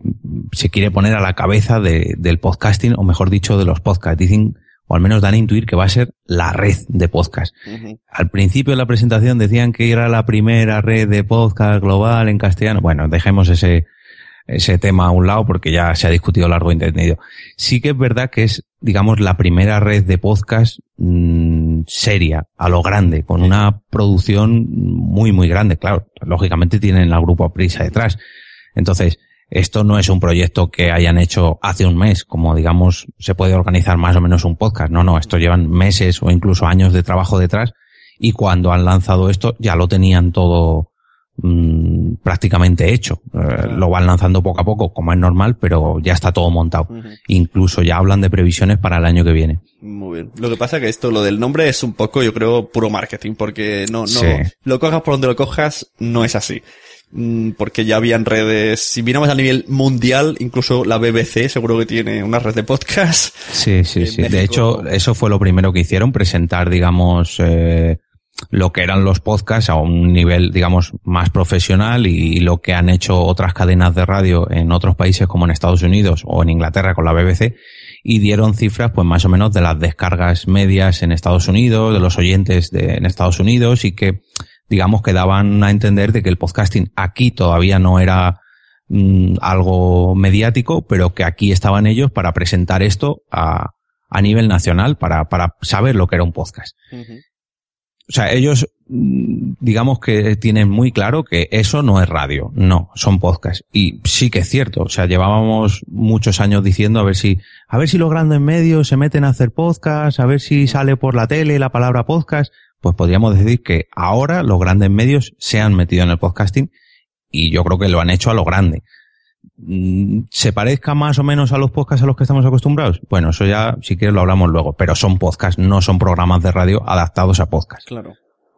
se quiere poner a la cabeza de, del podcasting, o mejor dicho, de los podcasts. Dicen, o al menos dan a intuir que va a ser la red de podcast. Al principio de la presentación decían que era la primera red de podcast global en castellano. Bueno, dejemos ese, ese tema a un lado porque ya se ha discutido largo y entendido. Sí que es verdad que es, digamos, la primera red de podcast mmm, seria, a lo grande, con una producción muy, muy grande. Claro, lógicamente tienen la grupo Prisa detrás. Entonces, esto no es un proyecto que hayan hecho hace un mes, como digamos se puede organizar más o menos un podcast. No, no, esto llevan meses o incluso años de trabajo detrás y cuando han lanzado esto ya lo tenían todo mmm, prácticamente hecho. Eh, lo van lanzando poco a poco, como es normal, pero ya está todo montado. Incluso ya hablan de previsiones para el año que viene. Muy bien. Lo que pasa es que esto, lo del nombre es un poco, yo creo, puro marketing, porque no, no, lo cojas por donde lo cojas, no es así porque ya habían redes, si miramos a nivel mundial, incluso la BBC seguro que tiene una red de podcast. Sí, sí, sí. De hecho, eso fue lo primero que hicieron, presentar, digamos, eh, lo que eran los podcasts a un nivel, digamos, más profesional y, lo que han hecho otras cadenas de radio en otros países como en Estados Unidos o en Inglaterra con la BBC y dieron cifras pues más o menos de las descargas medias en Estados Unidos, de los oyentes de, en Estados Unidos y que digamos que daban a entender de que el podcasting aquí todavía no era mm, algo mediático, pero que aquí estaban ellos para presentar esto a, a nivel nacional, para, para saber lo que era un podcast. O sea, ellos mm, digamos que tienen muy claro que eso no es radio, no, son podcasts. Y sí que es cierto, o sea, llevábamos muchos años diciendo a ver si, a ver si los grandes medios se meten a hacer podcasts, a ver si sale por la tele la palabra podcast, pues podríamos decir que ahora los grandes medios se han metido en el podcasting y yo creo que lo han hecho a lo grande. Mm, se parezca más o menos a los podcasts a los que estamos acostumbrados. Bueno, eso ya si quieres lo hablamos luego, pero son podcasts, no son programas de radio adaptados a podcast. Claro.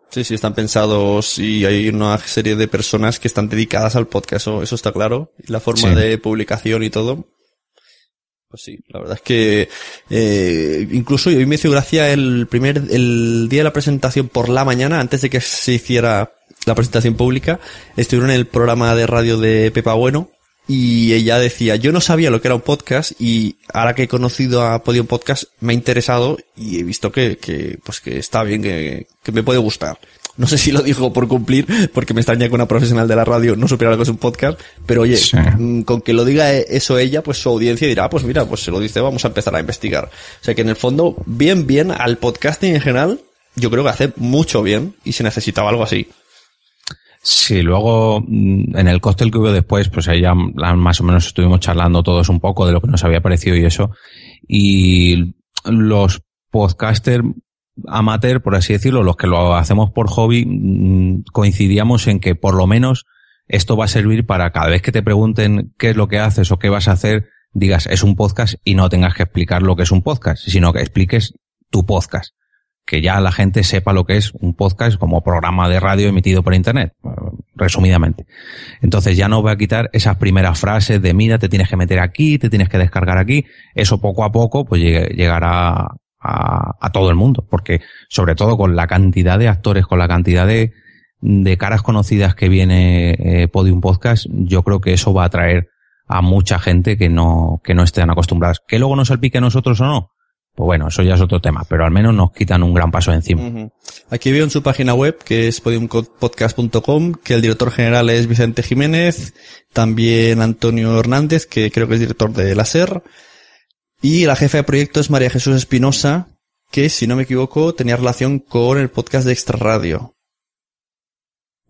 Sí, sí, están pensados y hay una serie de personas que están dedicadas al podcast, eso, eso está claro. La forma de publicación y todo. Pues sí, la verdad es que eh, incluso hoy me hizo gracia el primer, el día de la presentación por la mañana, antes de que se hiciera la presentación pública, estuvieron en el programa de radio de Pepa Bueno, y ella decía, yo no sabía lo que era un podcast y ahora que he conocido a Podium Podcast me ha interesado y he visto que, que pues que está bien, que, que me puede gustar. No sé si lo dijo por cumplir, porque me extraña que una profesional de la radio no supiera lo que es un podcast, pero oye, mm, con que lo diga eso ella, pues su audiencia dirá, ah, pues mira, pues se lo dice, vamos a empezar a investigar. O sea que en el fondo, bien, bien, al podcasting en general, yo creo que hace mucho bien y se necesitaba algo así. Sí, luego mm, en el cóctel que hubo después, pues ahí ya más o menos estuvimos charlando todos un poco de lo que nos había parecido y eso. Y los podcasters amateur, por así decirlo, los que lo hacemos por hobby, mm, coincidíamos en que por lo menos esto va a servir para cada vez que te pregunten qué es lo que haces o qué vas a hacer, digas es un podcast y no tengas que explicar lo que es un podcast, sino que expliques tu podcast que ya la gente sepa lo que es un podcast como programa de radio emitido por internet, resumidamente. Entonces ya no voy a quitar esas primeras frases de mira, te tienes que meter aquí, te tienes que descargar aquí. Eso poco a poco pues llegará a, a todo el mundo, porque sobre todo con la cantidad de actores, con la cantidad de, de caras conocidas que viene eh, Podium Podcast, yo creo que eso va a atraer a mucha gente que no, que no estén acostumbradas. Que luego nos salpique a nosotros o no, pues bueno, eso ya es otro tema, pero al menos nos quitan un gran paso encima. Aquí veo en su página web, que es podiumpodcast.com, que el director general es Vicente Jiménez, también Antonio Hernández, que creo que es director de la SER, y la jefa de proyecto es María Jesús Espinosa, que si no me equivoco tenía relación con el podcast de Extra Radio.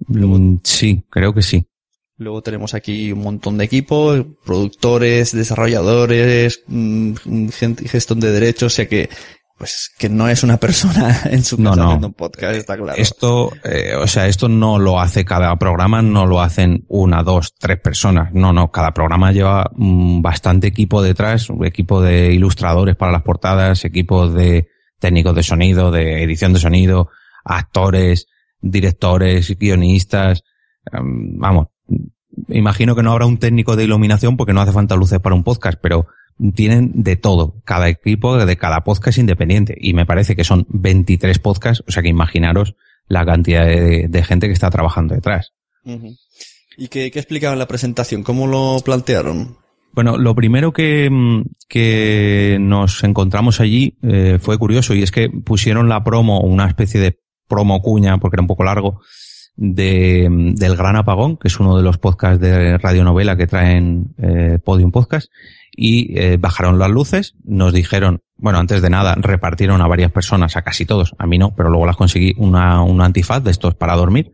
Mm, sí, creo que sí. Luego tenemos aquí un montón de equipos, productores, desarrolladores, mm, gestión de derechos, o sea que pues que no es una persona [LAUGHS] en su casa haciendo un podcast, está claro. Esto, eh, o sea, esto no lo hace cada programa, no lo hacen una, dos, tres personas. No, no, cada programa lleva mm, bastante equipo detrás, un equipo de ilustradores para las portadas, equipos de técnicos de sonido, de edición de sonido, actores, directores, guionistas, em, vamos, imagino que no habrá un técnico de iluminación porque no hace falta luces para un podcast, pero tienen de todo, cada equipo de cada podcast independiente. Y me parece que son 23 podcasts, o sea que imaginaros la cantidad de, gente que está trabajando detrás. ¿Y qué, qué explicaban en la presentación? ¿Cómo lo plantearon? Bueno, lo primero que, que nos encontramos allí eh, fue curioso y es que pusieron la promo, una especie de promo cuña, porque era un poco largo, de, del Gran Apagón, que es uno de los podcasts de radionovela que traen eh, Podium Podcast, y eh, bajaron las luces, nos dijeron, bueno, antes de nada, repartieron a varias personas, a casi todos, a mí no, pero luego las conseguí una, un antifaz de estos para dormir.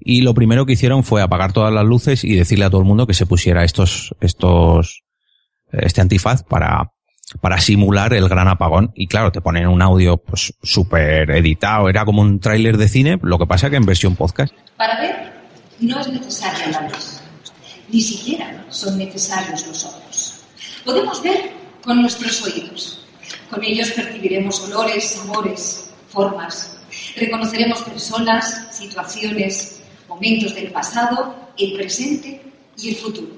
Y lo primero que hicieron fue apagar todas las luces y decirle a todo el mundo que se pusiera estos, estos, este antifaz para, para simular el gran apagón. Y claro, te ponen un audio pues súper editado, era como un tráiler de cine, lo que pasa que en versión podcast. Para ver, no es necesaria la luz. Ni siquiera son necesarios los ojos. Podemos ver con nuestros oídos. Con ellos percibiremos olores, sabores, formas. Reconoceremos personas, situaciones, momentos del pasado, el presente y el futuro.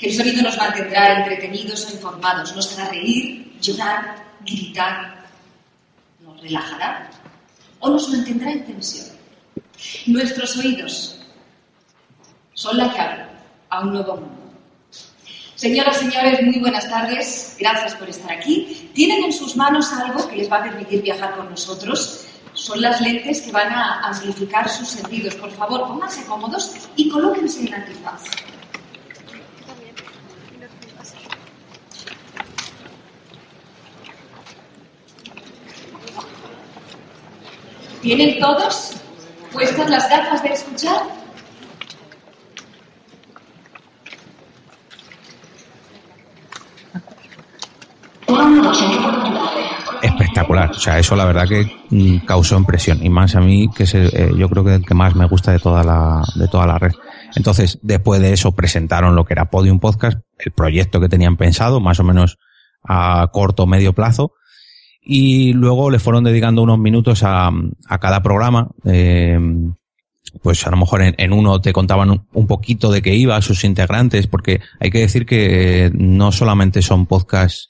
El sonido nos mantendrá entretenidos o informados, nos hará reír, llorar, gritar, nos relajará o nos mantendrá en tensión. Nuestros oídos son la llave a un nuevo mundo. Señoras, señores, muy buenas tardes. Gracias por estar aquí. Tienen en sus manos algo que les va a permitir viajar con nosotros. Son las lentes que van a amplificar sus sentidos. Por favor, pónganse cómodos y colóquense en antifaz. ¿Tienen todos puestas las gafas de escuchar? Espectacular, o sea, eso la verdad que mm, causó impresión y más a mí que es eh, yo creo que el que más me gusta de toda la de toda la red. Entonces, después de eso presentaron lo que era Podium Podcast, el proyecto que tenían pensado, más o menos a corto o medio plazo, y luego le fueron dedicando unos minutos a, a cada programa. Eh, pues a lo mejor en, uno te contaban un, poquito de qué iba, a sus integrantes, porque hay que decir que no solamente son podcasts,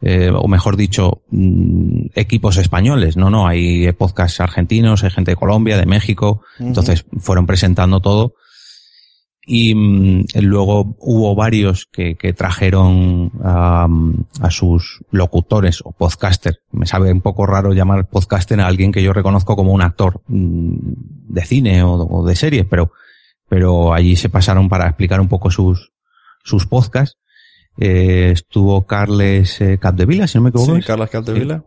eh, o mejor dicho, mm, equipos españoles, no, no, hay podcasts argentinos, hay gente de Colombia, de México, entonces fueron presentando todo y mm, luego hubo varios que, que trajeron a sus locutores o podcaster. Me sabe un poco raro llamar podcaster a alguien que yo reconozco como un actor mm, de cine o, de serie, pero, pero allí se pasaron para explicar un poco sus, sus podcasts. Eh, estuvo Carles eh, Capdevila, si no me equivoco. Sí, Carles Capdevila.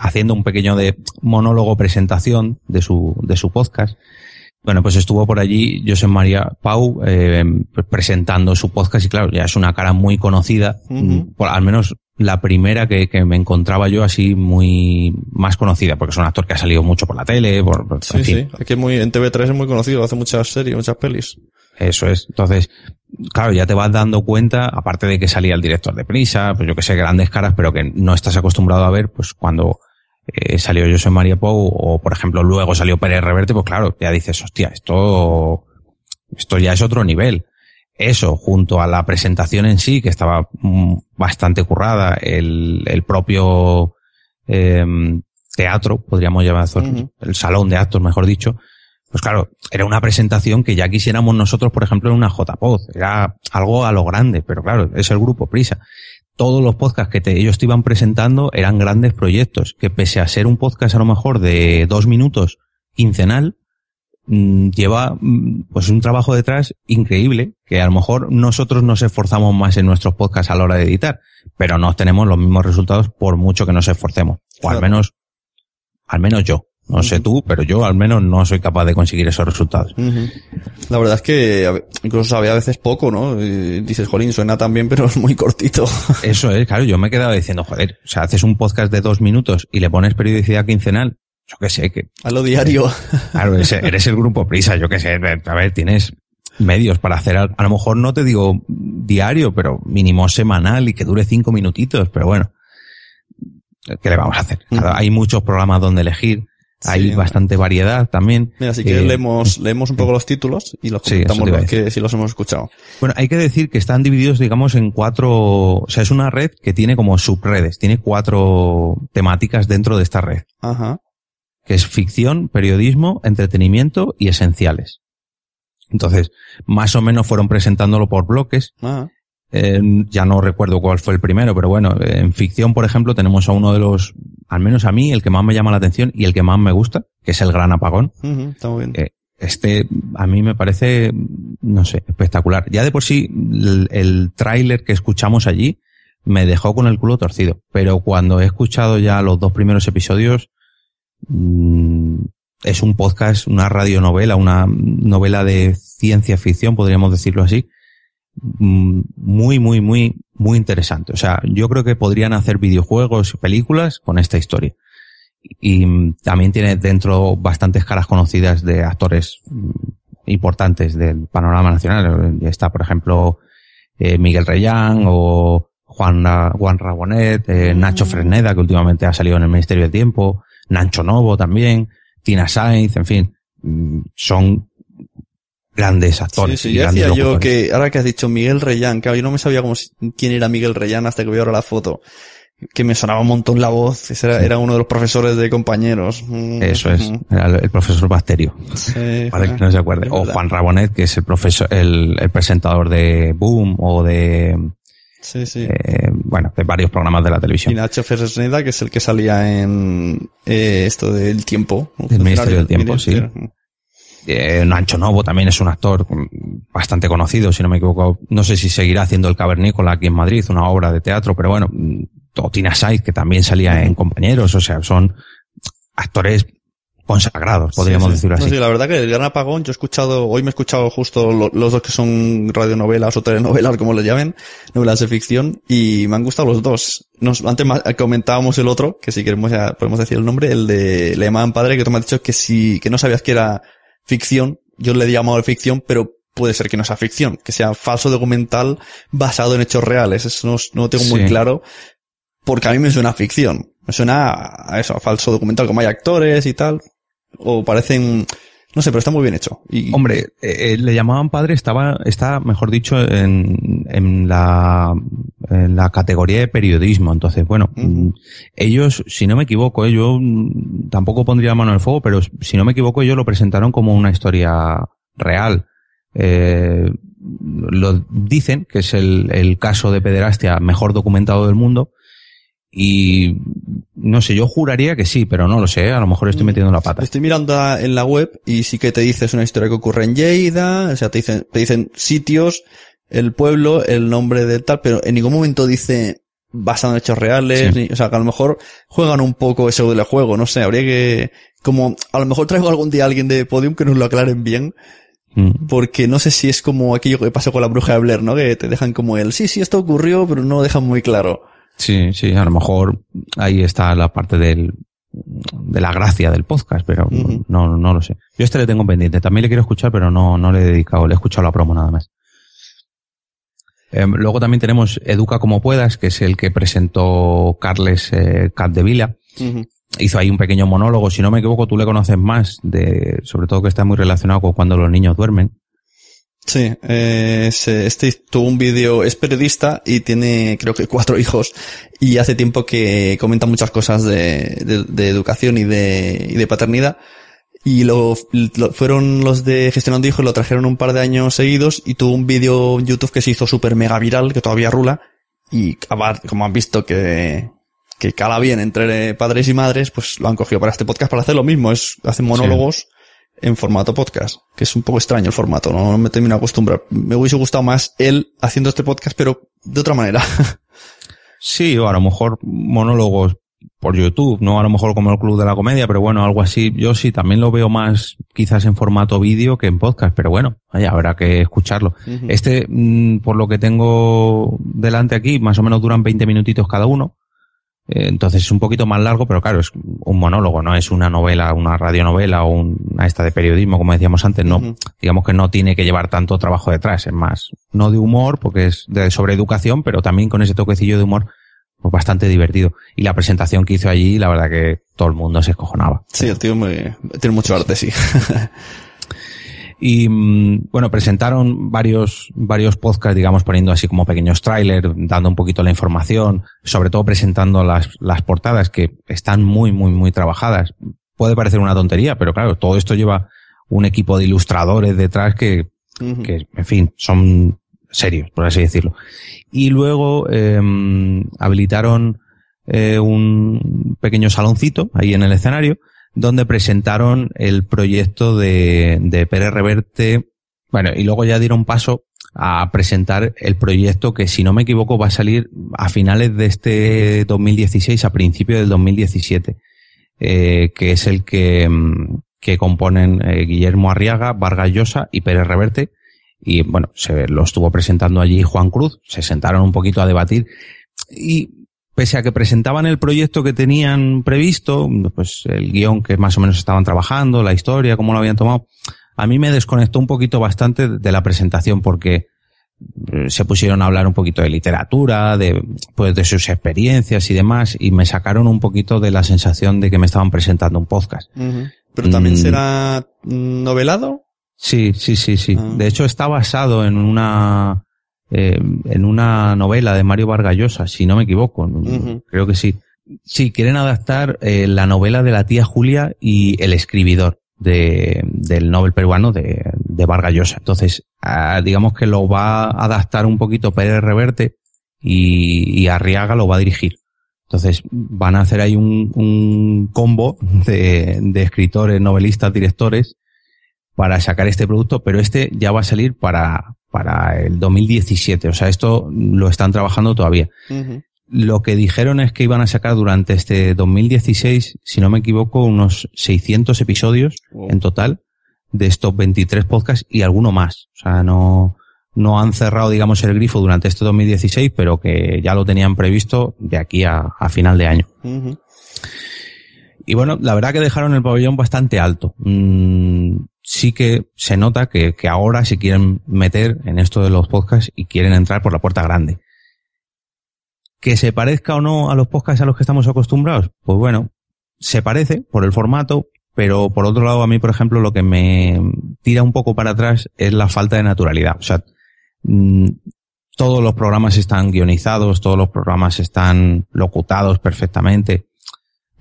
haciendo un pequeño de monólogo presentación de su, de su podcast. Bueno, pues estuvo por allí José María Pau eh, presentando su podcast y claro, ya es una cara muy conocida, por, al menos la primera que, que, me encontraba yo así muy más conocida, porque es un actor que ha salido mucho por la tele, por, sí, sí, aquí muy, en TV3 es muy conocido, hace muchas series, muchas pelis. Eso es. Entonces, claro, ya te vas dando cuenta, aparte de que salía el director de prisa, pues yo que sé, grandes caras, pero que no estás acostumbrado a ver, pues cuando eh, salió José María Pou o por ejemplo luego salió Pérez Reverte, pues claro, ya dices, hostia, esto, esto ya es otro nivel. Eso, junto a la presentación en sí, que estaba mm, bastante currada, el, el propio eh, teatro, podríamos llamar, el salón de actos, mejor dicho, pues claro, era una presentación que ya quisiéramos nosotros, por ejemplo, en una JPod. Era algo a lo grande, pero claro, es el grupo Prisa todos los podcasts que ellos te iban presentando eran grandes proyectos, que pese a ser un podcast a lo mejor de dos minutos quincenal, mm, lleva mm, pues un trabajo detrás increíble, que a lo mejor nosotros nos esforzamos más en nuestros podcasts a la hora de editar, pero no tenemos los mismos resultados por mucho que nos esforcemos, o al menos, al menos yo. No sé tú, pero yo al menos no soy capaz de conseguir esos resultados. La verdad es que incluso sabe a veces poco, ¿no? Y dices, jolín, suena tan bien, pero es muy cortito. [LAUGHS] Eso es, claro, yo me he quedado diciendo, joder, o sea, haces un podcast de dos minutos y le pones periodicidad quincenal, yo qué sé, que... A lo diario. [LAUGHS] Claro, eres el grupo Prisa, yo qué sé, a ver, tienes medios para hacer, a, lo mejor no te digo diario, pero mínimo semanal y que dure cinco minutitos, pero bueno, ¿qué le vamos a hacer? Hay muchos programas donde elegir, hay bastante variedad también. Mira, así que eh, leemos, leemos un poco los títulos y los comentamos que si los hemos escuchado. Bueno, hay que decir que están divididos, digamos, en cuatro, o sea, es una red que tiene como subredes, tiene cuatro temáticas dentro de esta red. Ajá. Que es ficción, periodismo, entretenimiento y esenciales. Entonces, más o menos fueron presentándolo por bloques. Ajá. Eh, ya no recuerdo cuál fue el primero, pero bueno, en ficción, por ejemplo, tenemos a uno de los, al menos a mí, el que más me llama la atención y el que más me gusta, que es el Gran Apagón. está muy bien. Eh, este, a mí me parece, no sé, espectacular. Ya de por sí, el, tráiler que escuchamos allí me dejó con el culo torcido, pero cuando he escuchado ya los dos primeros episodios, mm, es un podcast, una radionovela, una novela de ciencia ficción, podríamos decirlo así, muy, muy, muy, muy interesante. O sea, yo creo que podrían hacer videojuegos y películas con esta historia. Y mm, también tiene dentro bastantes caras conocidas de actores mm, importantes del panorama nacional. Está, por ejemplo, eh, Miguel Reyán o Juan, Juan Rabonet, eh, Nacho Fresneda, que últimamente ha salido en el Ministerio del Tiempo, Nancho Novo también, Tina Sainz, en fin, son grandes actores. Sí, sí, ya decía yo que, ahora que has dicho Miguel Reyán, que yo no me sabía cómo, quién era Miguel Reyán hasta que vi ahora la foto. Que me sonaba un montón la voz, era, era uno de los profesores de compañeros. Mm, Eso es, era el, profesor Bacterio. para que no se acuerde. O Juan Rabonet, que es el profesor, el, el presentador de Boom o de, Sí, sí. Eh, bueno, de varios programas de la televisión. Y Nacho Fresneda, que es el que salía en eh, esto del tiempo. El Ministerio del Tiempo, sí. Eh, Nancho Novo también es un actor bastante conocido, si no me equivoco. No sé si seguirá haciendo El Cavernícola aquí en Madrid, una obra de teatro, pero bueno, o Tina Saiz, que también salía en Compañeros, o sea, son actores consagrados, podríamos decirlo así. sí, la verdad que el Gran Apagón, yo he escuchado, hoy me he escuchado justo los dos que son radionovelas o telenovelas, como le llamen, novelas de ficción, y me han gustado los dos. Nos, antes comentábamos el otro, que si queremos ya podemos decir el nombre, el de Le llamaban padre, que tú me has dicho que si, que no sabías que era ficción, yo le he llamado ficción, pero puede ser que no sea ficción, que sea falso documental basado en hechos reales. Eso no, no tengo muy claro, porque a mí me suena ficción. Me suena a eso, a falso documental, como hay actores y tal. O parecen, no sé, pero está muy bien hecho. Y, Hombre, eh, eh, le llamaban padre, estaba, está, mejor dicho, en, en, la, en la categoría de periodismo. Entonces, bueno, ellos, si no me equivoco, eh, yo tampoco pondría mano en el fuego, pero si no me equivoco, ellos lo presentaron como una historia real. Eh, lo dicen que es el, el caso de pederastia mejor documentado del mundo y no sé, yo juraría que sí, pero no lo sé, a lo mejor estoy mm. metiendo la pata. Estoy mirando en la web y sí que te dice es una historia que ocurre en Lleida, o sea, te dicen, te dicen sitios, el pueblo, el nombre de tal, pero en ningún momento dice basado en hechos reales, o sea, que a lo mejor juegan un poco ese del juego, no sé, habría que, como, a lo mejor traigo algún día a alguien de Podium que nos lo aclaren bien, mm. porque no sé si es como aquello que pasó con la bruja de Blair, ¿no? Que te dejan como el, sí, sí, esto ocurrió, pero no dejan muy claro. Sí, sí, a lo mejor ahí está la parte del, de la gracia del podcast, pero no, no lo sé. Yo este le tengo pendiente, también le quiero escuchar, pero no, no le he dedicado, le he escuchado la promo nada más. Em, luego también tenemos Educa como puedas, que es el que presentó Carles eh, Capdevila. Hizo ahí un pequeño monólogo, si no me equivoco, tú le conoces más, de, sobre todo que está muy relacionado con cuando los niños duermen. Sí, eh, este tuvo un vídeo, es periodista y tiene creo que cuatro [LAUGHS] hijos y hace tiempo que comenta muchas cosas de, de, educación y de, y de paternidad. Y lo, fueron los de gestionando hijos, lo trajeron un par de años seguidos y tuvo un vídeo en YouTube que se hizo súper mega viral, que todavía rula y como han visto que, que cala bien entre padres y madres, pues lo han cogido para este podcast para hacer lo mismo, es, hacen monólogos en formato podcast, que es un poco extraño el formato, no, me termino de acostumbrar. Me hubiese gustado más él haciendo este podcast, pero de otra manera. [LAUGHS] Sí, o a lo mejor monólogos por YouTube, no a lo mejor como el Club de la Comedia, pero bueno, algo así. Yo sí también lo veo más quizás en formato vídeo que en podcast, pero bueno, vaya, habrá que escucharlo. Este, mm, por lo que tengo delante aquí, más o menos duran 20 minutitos cada uno. Eh, entonces es un poquito más largo, pero claro, es un monólogo, no es una novela, una radionovela o una esta de periodismo, como decíamos antes, no, digamos que no tiene que llevar tanto trabajo detrás, es más, no de humor, porque es de sobre educación, pero también con ese toquecillo de humor pues bastante divertido. Y la presentación que hizo allí, la verdad que todo el mundo se escojonaba. Sí, el tío tiene mucho arte, sí. [LAUGHS] y mm, bueno, presentaron varios, varios podcasts, digamos, poniendo así como pequeños trailers, dando un poquito la información, sobre todo presentando las, las portadas que están muy, muy, muy trabajadas. Puede parecer una tontería, pero claro, todo esto lleva un equipo de ilustradores detrás que, que en fin, son serios, por así decirlo. Y luego eh, habilitaron eh, un pequeño saloncito ahí en el escenario donde presentaron el proyecto de, de Pérez Reverte. Bueno, y luego ya dieron paso a presentar el proyecto que, si no me equivoco, va a salir a finales de este 2016, a principios del 2017, eh, que es el que, mm, que componen eh, Guillermo Arriaga, Vargas Llosa y Pérez Reverte, y bueno, se lo estuvo presentando allí Juan Cruz, se sentaron un poquito a debatir y pese a que presentaban el proyecto que tenían previsto, pues el guion que más o menos estaban trabajando, la historia, cómo lo habían tomado, a mí me desconectó un poquito bastante de la presentación porque eh, se pusieron a hablar un poquito de literatura, de, pues de sus experiencias y demás, y me sacaron un poquito de la sensación de que me estaban presentando un podcast. ¿Pero también mm. será novelado? Sí, sí, sí, sí. Ah. De hecho, está basado en una eh, en una novela de Mario Vargallosa, si no me equivoco. Creo que sí. Sí, quieren adaptar eh, la novela de la tía Julia y el escribidor de, del Nobel peruano de, de Vargallosa. Entonces, ah, digamos que lo va a adaptar un poquito Pérez Reverte y, y Arriaga lo va a dirigir. Entonces, van a hacer ahí un, un combo de, de escritores, novelistas, directores para sacar este producto, pero este ya va a salir para, para el 2017. O sea, esto lo están trabajando todavía. Lo que dijeron es que iban a sacar durante este 2016, si no me equivoco, unos 600 episodios en total de estos 23 podcasts y alguno más. O sea, no, no han cerrado, digamos, el grifo durante este 2016, pero que ya lo tenían previsto de aquí a, a final de año. Y bueno, la verdad que dejaron el pabellón bastante alto. Mm, sí que se nota que, ahora se quieren meter en esto de los podcasts y quieren entrar por la puerta grande. Que se parezca o no a los podcasts a los que estamos acostumbrados, pues bueno, se parece por el formato, pero por otro lado a mí, por ejemplo, lo que me tira un poco para atrás es la falta de naturalidad. O sea, mm, todos los programas están guionizados, todos los programas están locutados perfectamente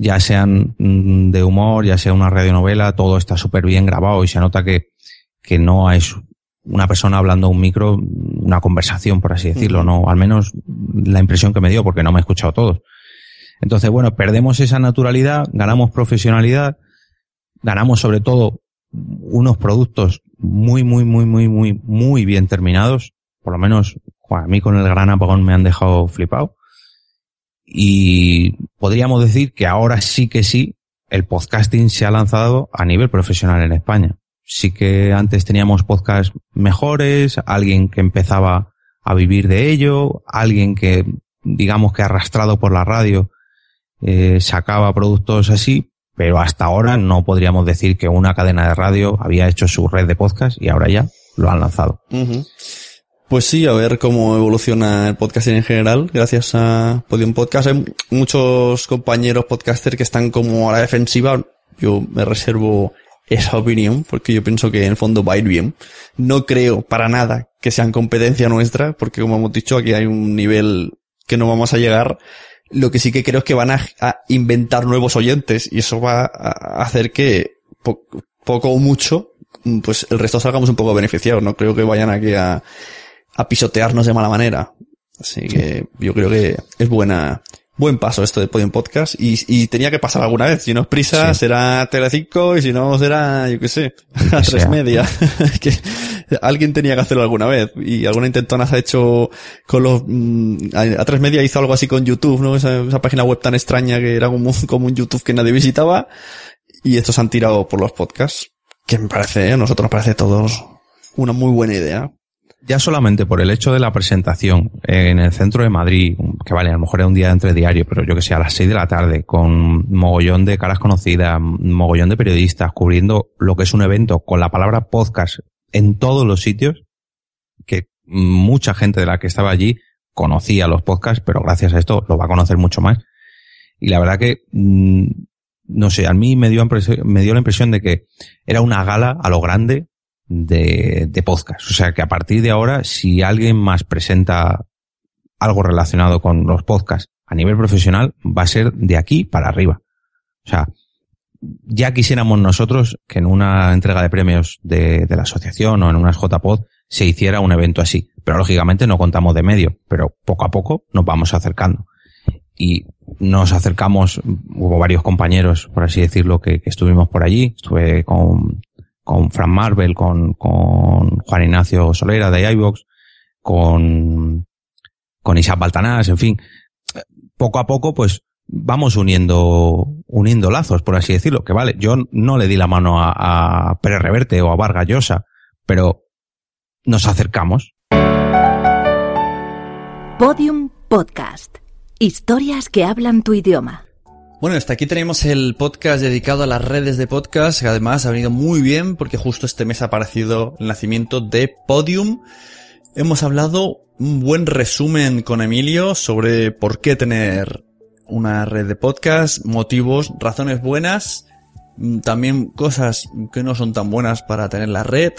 ya sean mm, de humor, ya sea una radionovela, todo está súper bien grabado y se nota que, que no es una persona hablando a un micro, una conversación, por así decirlo, no, al menos la impresión que me dio, porque no me he escuchado todos. Entonces, bueno, perdemos esa naturalidad, ganamos profesionalidad, ganamos sobre todo unos productos muy, muy, muy, muy, muy, muy bien terminados. Por lo menos, a mí con el gran apagón me han dejado flipado. Y podríamos decir que ahora sí que sí, el podcasting se ha lanzado a nivel profesional en España. Sí que antes teníamos podcasts mejores, alguien que empezaba a vivir de ello, alguien que, digamos que arrastrado por la radio, eh, sacaba productos así, pero hasta ahora no podríamos decir que una cadena de radio había hecho su red de podcast y ahora ya lo han lanzado. Pues sí, a ver cómo evoluciona el podcasting en general, gracias a Podium Podcast. Hay muchos compañeros podcasters que están como a la defensiva. Yo me reservo esa opinión, porque yo pienso que en el fondo va a ir bien. No creo para nada que sean competencia nuestra, porque como hemos dicho, aquí hay un nivel que no vamos a llegar. Lo que sí que creo es que van a, inventar nuevos oyentes y eso va a hacer que poco o mucho, pues el resto salgamos un poco beneficiados. No creo que vayan aquí a, a pisotearnos de mala manera. Así que yo creo que es buena, buen paso esto de Podium Podcast y, y tenía que pasar alguna vez. Si no es prisa, será Telecinco y si no será, yo qué sé, [LAUGHS] a tres media. [LAUGHS] que Alguien tenía que hacerlo alguna vez y alguna intentona se ha hecho con los... Mm, a, tres media hizo algo así con YouTube, ¿no? Esa, página web tan extraña que era como, [LAUGHS] como un YouTube que nadie visitaba y estos han tirado por los podcasts. Que me parece, a nosotros nos parece todos una muy buena idea ya solamente por el hecho de la presentación en el centro de Madrid, que vale, a lo mejor era un día entre diario, pero yo que sé, a las seis de la tarde, con mogollón de caras conocidas, mogollón de periodistas, cubriendo lo que es un evento con la palabra podcast en todos los sitios, que mucha gente de la que estaba allí conocía los podcasts, pero gracias a esto lo va a conocer mucho más. Y la verdad que, mm, no sé, a mí me dio, me dio la impresión de que era una gala a lo grande de, de podcast. O sea que a partir de ahora, si alguien más presenta algo relacionado con los podcasts a nivel profesional, va a ser de aquí para arriba. O sea, ya quisiéramos nosotros que en una entrega de premios de, de la asociación o en unas JPod se hiciera un evento así. Pero lógicamente no contamos de medio, pero poco a poco nos vamos acercando. Y nos acercamos, hubo varios compañeros, por así decirlo, que, que estuvimos por allí. Estuve con con Fran Marvel, con, con Juan Ignacio Solera de iVox, con, con Isaac Baltanás, en fin. Poco a poco, pues, vamos uniendo, uniendo lazos, por así decirlo. Que vale, yo no le di la mano a, a Pérez Reverte o a Vargas Llosa, pero nos acercamos. Podium Podcast. Historias que hablan tu idioma. Bueno, hasta aquí tenemos el podcast dedicado a las redes de podcast, que además ha venido muy bien porque justo este mes ha aparecido el nacimiento de Podium. Hemos hablado un buen resumen con Emilio sobre por qué tener una red de podcast, motivos, razones buenas, mm, también cosas que no son tan buenas para tener la red.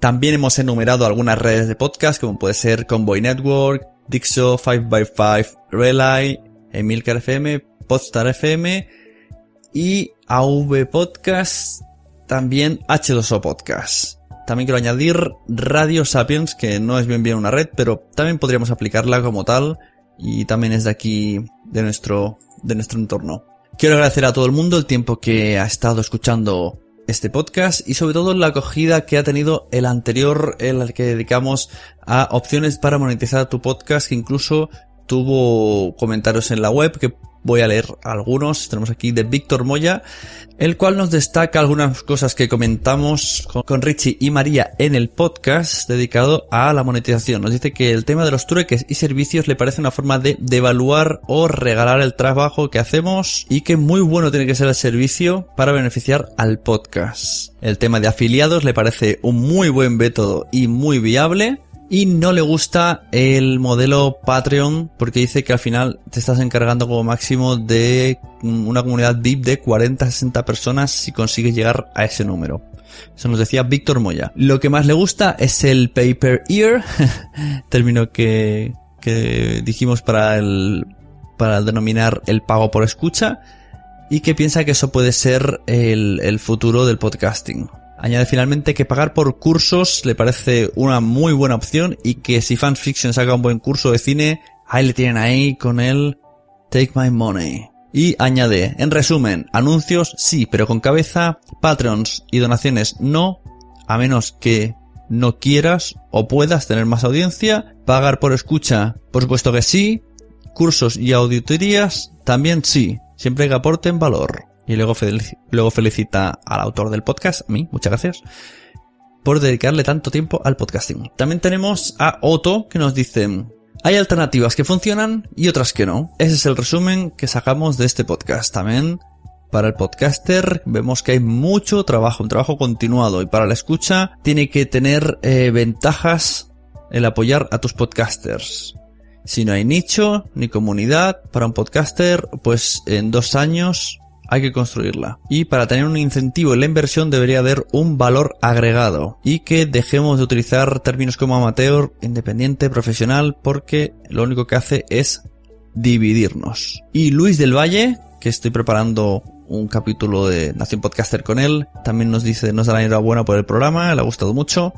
También hemos enumerado algunas redes de podcast como puede ser Convoy Network, Dixo, 5x5, Relay, Emilcar FM, Podstar FM y AV Podcast, también H2O Podcast. También quiero añadir Radio Sapiens, que no es bien bien una red, pero también podríamos aplicarla como tal y también es de aquí, de nuestro, de nuestro entorno. Quiero agradecer a todo el mundo el tiempo que ha estado escuchando este podcast y sobre todo la acogida que ha tenido el anterior, el que dedicamos a opciones para monetizar tu podcast, que incluso tuvo comentarios en la web que Voy a leer algunos. Tenemos aquí de Víctor Moya, el cual nos destaca algunas cosas que comentamos con Richie y María en el podcast dedicado a la monetización. Nos dice que el tema de los trueques y servicios le parece una forma de devaluar o regalar el trabajo que hacemos y que muy bueno tiene que ser el servicio para beneficiar al podcast. El tema de afiliados le parece un muy buen método y muy viable y no le gusta el modelo Patreon porque dice que al final te estás encargando como máximo de una comunidad VIP de 40-60 personas si consigues llegar a ese número. Eso nos decía Víctor Moya. Lo que más le gusta es el pay per ear, [LAUGHS] término que, que dijimos para el, para denominar el pago por escucha y que piensa que eso puede ser el, el futuro del podcasting. Añade finalmente que pagar por cursos le parece una muy buena opción y que si Fanfiction saca un buen curso de cine, ahí le tienen ahí con el Take My Money. Y añade, en resumen, anuncios sí, pero con cabeza, Patreons y donaciones no, a menos que no quieras o puedas tener más audiencia, pagar por escucha, por supuesto que sí, cursos y auditorías también sí, siempre que aporten valor. Y luego, luego felicita al autor del podcast, a mí, muchas gracias, por dedicarle tanto tiempo al podcasting. También tenemos a Otto que nos dice, hay alternativas que funcionan y otras que no. Ese es el resumen que sacamos de este podcast. También para el podcaster vemos que hay mucho trabajo, un trabajo continuado y para la escucha tiene que tener eh, ventajas el apoyar a tus podcasters. Si no hay nicho ni comunidad para un podcaster, pues en dos años hay que construirla. Y para tener un incentivo en la inversión debería haber un valor agregado. Y que dejemos de utilizar términos como amateur, independiente, profesional, porque lo único que hace es dividirnos. Y Luis del Valle, que estoy preparando un capítulo de Nación Podcaster con él, también nos dice, nos da la enhorabuena por el programa, le ha gustado mucho.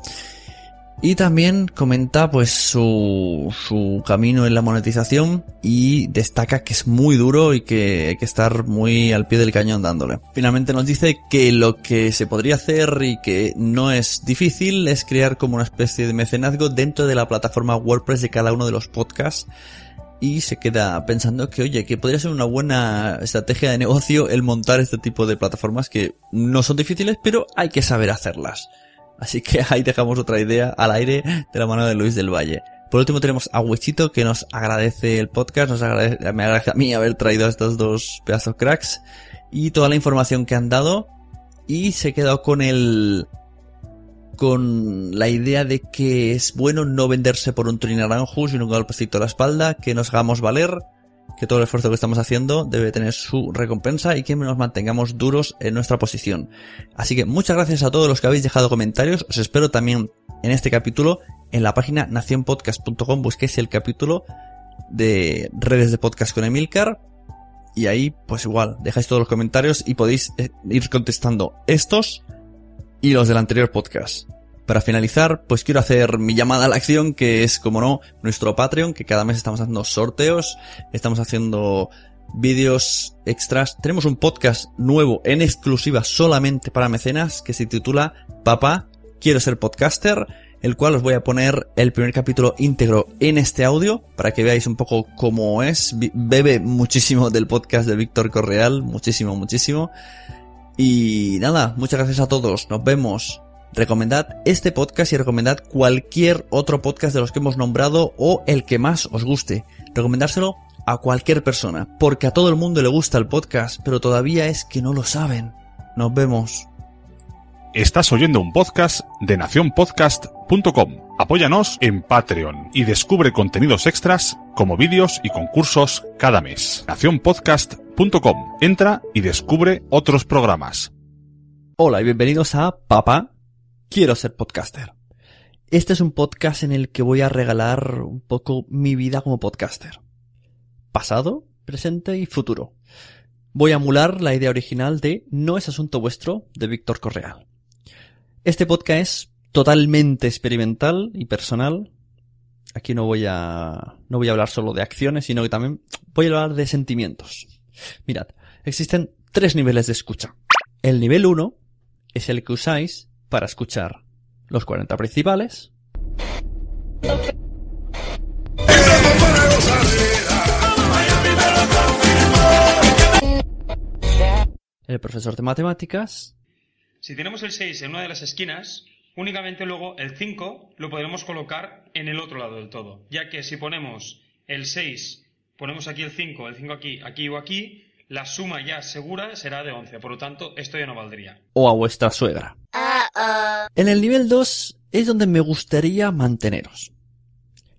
Y también comenta pues su, su camino en la monetización y destaca que es muy duro y que hay que estar muy al pie del cañón dándole. Finalmente nos dice que lo que se podría hacer y que no es difícil es crear como una especie de mecenazgo dentro de la plataforma WordPress de cada uno de los podcasts y se queda pensando que, oye, que podría ser una buena estrategia de negocio el montar este tipo de plataformas que no son difíciles, pero hay que saber hacerlas. Así que [LAUGHS] ahí dejamos otra idea al aire de la mano de Luis del Valle. Por último tenemos a Huechito que nos agradece el podcast, nos agradece, me agradece a mí haber traído a estos dos pedazos cracks y toda la información que han dado y se quedó con el con la idea de que es bueno no venderse por un trinaranjo sino un golpecito a la espalda, que nos hagamos valer, que todo el esfuerzo que estamos haciendo debe tener su recompensa y que nos mantengamos duros en nuestra posición. Así que muchas gracias a todos los que habéis dejado comentarios, os espero también en este capítulo en la página nacionpodcast.com busquéis el capítulo de redes de podcast con Emilcar y ahí pues igual dejáis todos los comentarios y podéis eh, ir contestando estos y los del anterior podcast. Para finalizar, pues quiero hacer mi llamada a la acción, que es, como no, nuestro Patreon, que cada mes estamos haciendo sorteos, estamos haciendo vídeos extras. Tenemos un podcast nuevo en exclusiva solamente para mecenas que se titula Papá, quiero ser podcaster, el cual os voy a poner el primer capítulo íntegro en este audio para que veáis un poco cómo es. Bebe muchísimo del podcast de Víctor Correal, muchísimo, muchísimo. Y nada, muchas gracias a todos, nos vemos recomendad este podcast y recomendad cualquier otro podcast de los que hemos nombrado o el que más os guste. Recomendárselo a cualquier persona, porque a todo el mundo le gusta el podcast, pero todavía es que no lo saben. Nos vemos. Estás oyendo un podcast de nacionpodcast.com. Apóyanos en Patreon y descubre contenidos extras como vídeos y concursos cada mes. Nacionpodcast.com. Entra y descubre otros programas. Hola y bienvenidos a Papá Quiero ser podcaster. Este es un podcast en el que voy a regalar un poco mi vida como podcaster. Pasado, presente y futuro. Voy a emular la idea original de No es asunto vuestro de Víctor Correal. Este podcast es totalmente experimental y personal. Aquí no voy a no voy a hablar solo de acciones, sino que también voy a hablar de sentimientos. Mirad, existen tres niveles de escucha. El nivel 1 es el que usáis para escuchar los 40 principales. El profesor de matemáticas. Si tenemos el 6 en una de las esquinas, únicamente luego el 5 lo podremos colocar en el otro lado del todo. Ya que si ponemos el 6, ponemos aquí el 5, el 5 aquí, aquí o aquí, la suma ya segura será de 11. Por lo tanto, esto ya no valdría. O a vuestra suegra. En el nivel 2 es donde me gustaría manteneros.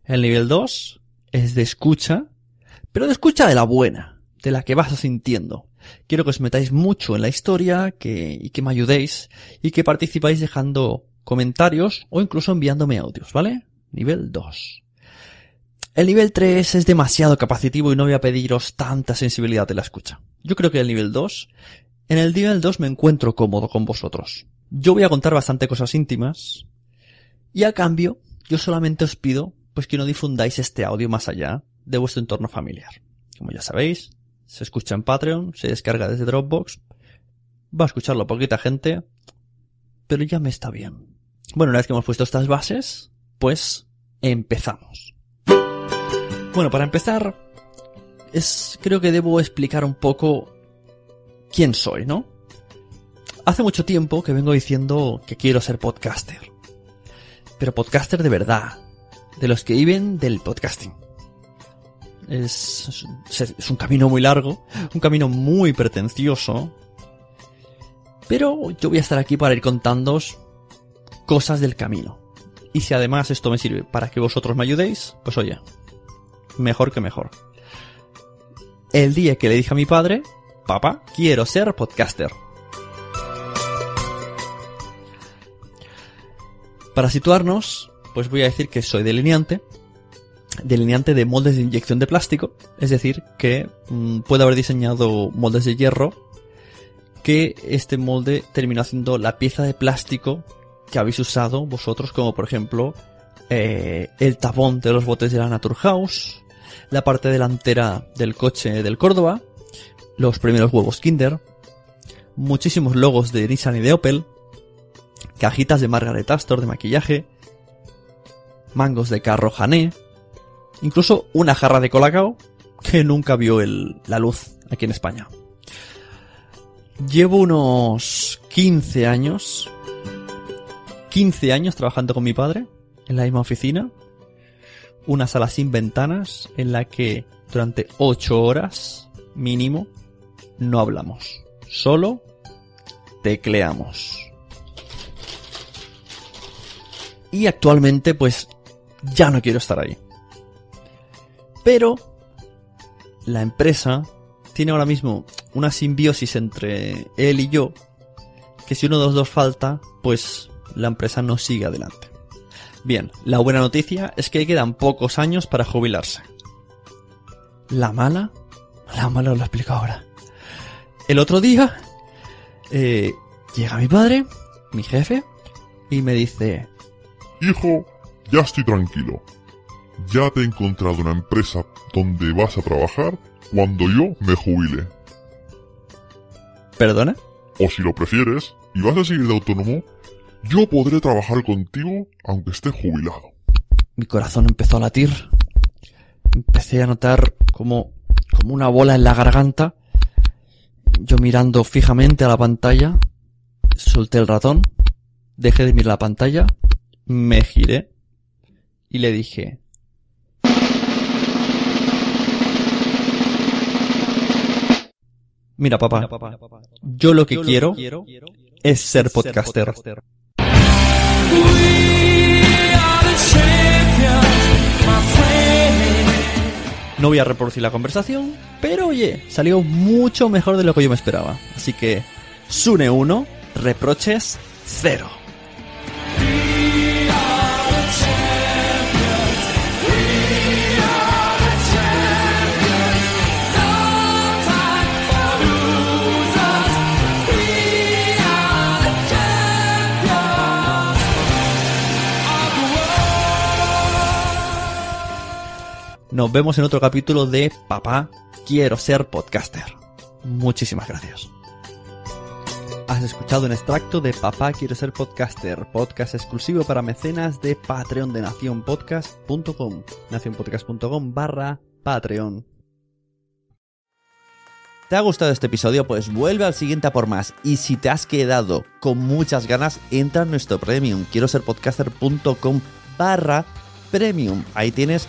El nivel 2 es de escucha, pero de escucha de la buena, de la que vas sintiendo. Quiero que os metáis mucho en la historia que, y que me ayudéis y que participáis dejando comentarios o incluso enviándome audios, ¿vale? Nivel 2. El nivel 3 es demasiado capacitivo y no voy a pediros tanta sensibilidad de la escucha. Yo creo que el nivel 2, en el nivel 2 me encuentro cómodo con vosotros. Yo voy a contar bastante cosas íntimas y a cambio yo solamente os pido pues que no difundáis este audio más allá de vuestro entorno familiar. Como ya sabéis, se escucha en Patreon, se descarga desde Dropbox, va a escucharlo poquita gente, pero ya me está bien. Bueno, una vez que hemos puesto estas bases, pues empezamos. Bueno, para empezar, es, creo que debo explicar un poco quién soy, ¿no? Hace mucho tiempo que vengo diciendo que quiero ser podcaster. Pero podcaster de verdad. De los que viven del podcasting. Es, es un camino muy largo, un camino muy pretencioso. Pero yo voy a estar aquí para ir contándoos cosas del camino. Y si además esto me sirve para que vosotros me ayudéis, pues oye, mejor que mejor. El día que le dije a mi padre, papá, quiero ser podcaster. Para situarnos, pues voy a decir que soy delineante, delineante de moldes de inyección de plástico, es decir, que mm, puedo haber diseñado moldes de hierro, que este molde terminó haciendo la pieza de plástico que habéis usado vosotros, como por ejemplo eh, el tapón de los botes de la Naturhaus, la parte delantera del coche del Córdoba, los primeros huevos Kinder, muchísimos logos de Nissan y de Opel, cajitas de Margaret Astor de maquillaje, mangos de carro Hané, incluso una jarra de colacao que nunca vio el- la luz aquí en España. Llevo unos 15 años, 15 años trabajando con mi padre en la misma oficina, una sala sin ventanas en la que durante 8 horas mínimo no hablamos, solo tecleamos. Y actualmente pues ya no quiero estar ahí. Pero la empresa tiene ahora mismo una simbiosis entre él y yo, que si uno de los dos falta, pues la empresa no sigue adelante. Bien, la buena noticia es que quedan pocos años para jubilarse. La mala, la mala os lo explico ahora. El otro día, eh, llega mi padre, mi jefe, y me dice, Hijo, ya estoy tranquilo. Ya te he encontrado una empresa donde vas a trabajar cuando yo me jubile. ¿perdona? O si lo prefieres, y vas a seguir de autónomo, yo podré trabajar contigo aunque esté jubilado. Mi corazón empezó a latir. Empecé a notar como, como una bola en la garganta. Yo mirando fijamente a la pantalla, solté el ratón, dejé de mirar la pantalla, me giré y le dije, Mira, papá, yo lo que quiero es ser podcaster. No voy a reproducir la conversación, pero oye, salió mucho mejor de lo que yo me esperaba. Así que, Sune 1, reproches 0. Nos vemos en otro capítulo de Papá, quiero ser podcaster. Muchísimas gracias. Has escuchado un extracto de Papá quiero ser podcaster, podcast exclusivo para mecenas de Patreon de nacionpodcast.com, nacionpodcast.com barra Patreon. ¿Te ha gustado este episodio? Pues vuelve al siguiente a por más. Y si te has quedado con muchas ganas, entra en nuestro premium. Quiero ser podcaster.com barra premium. Ahí tienes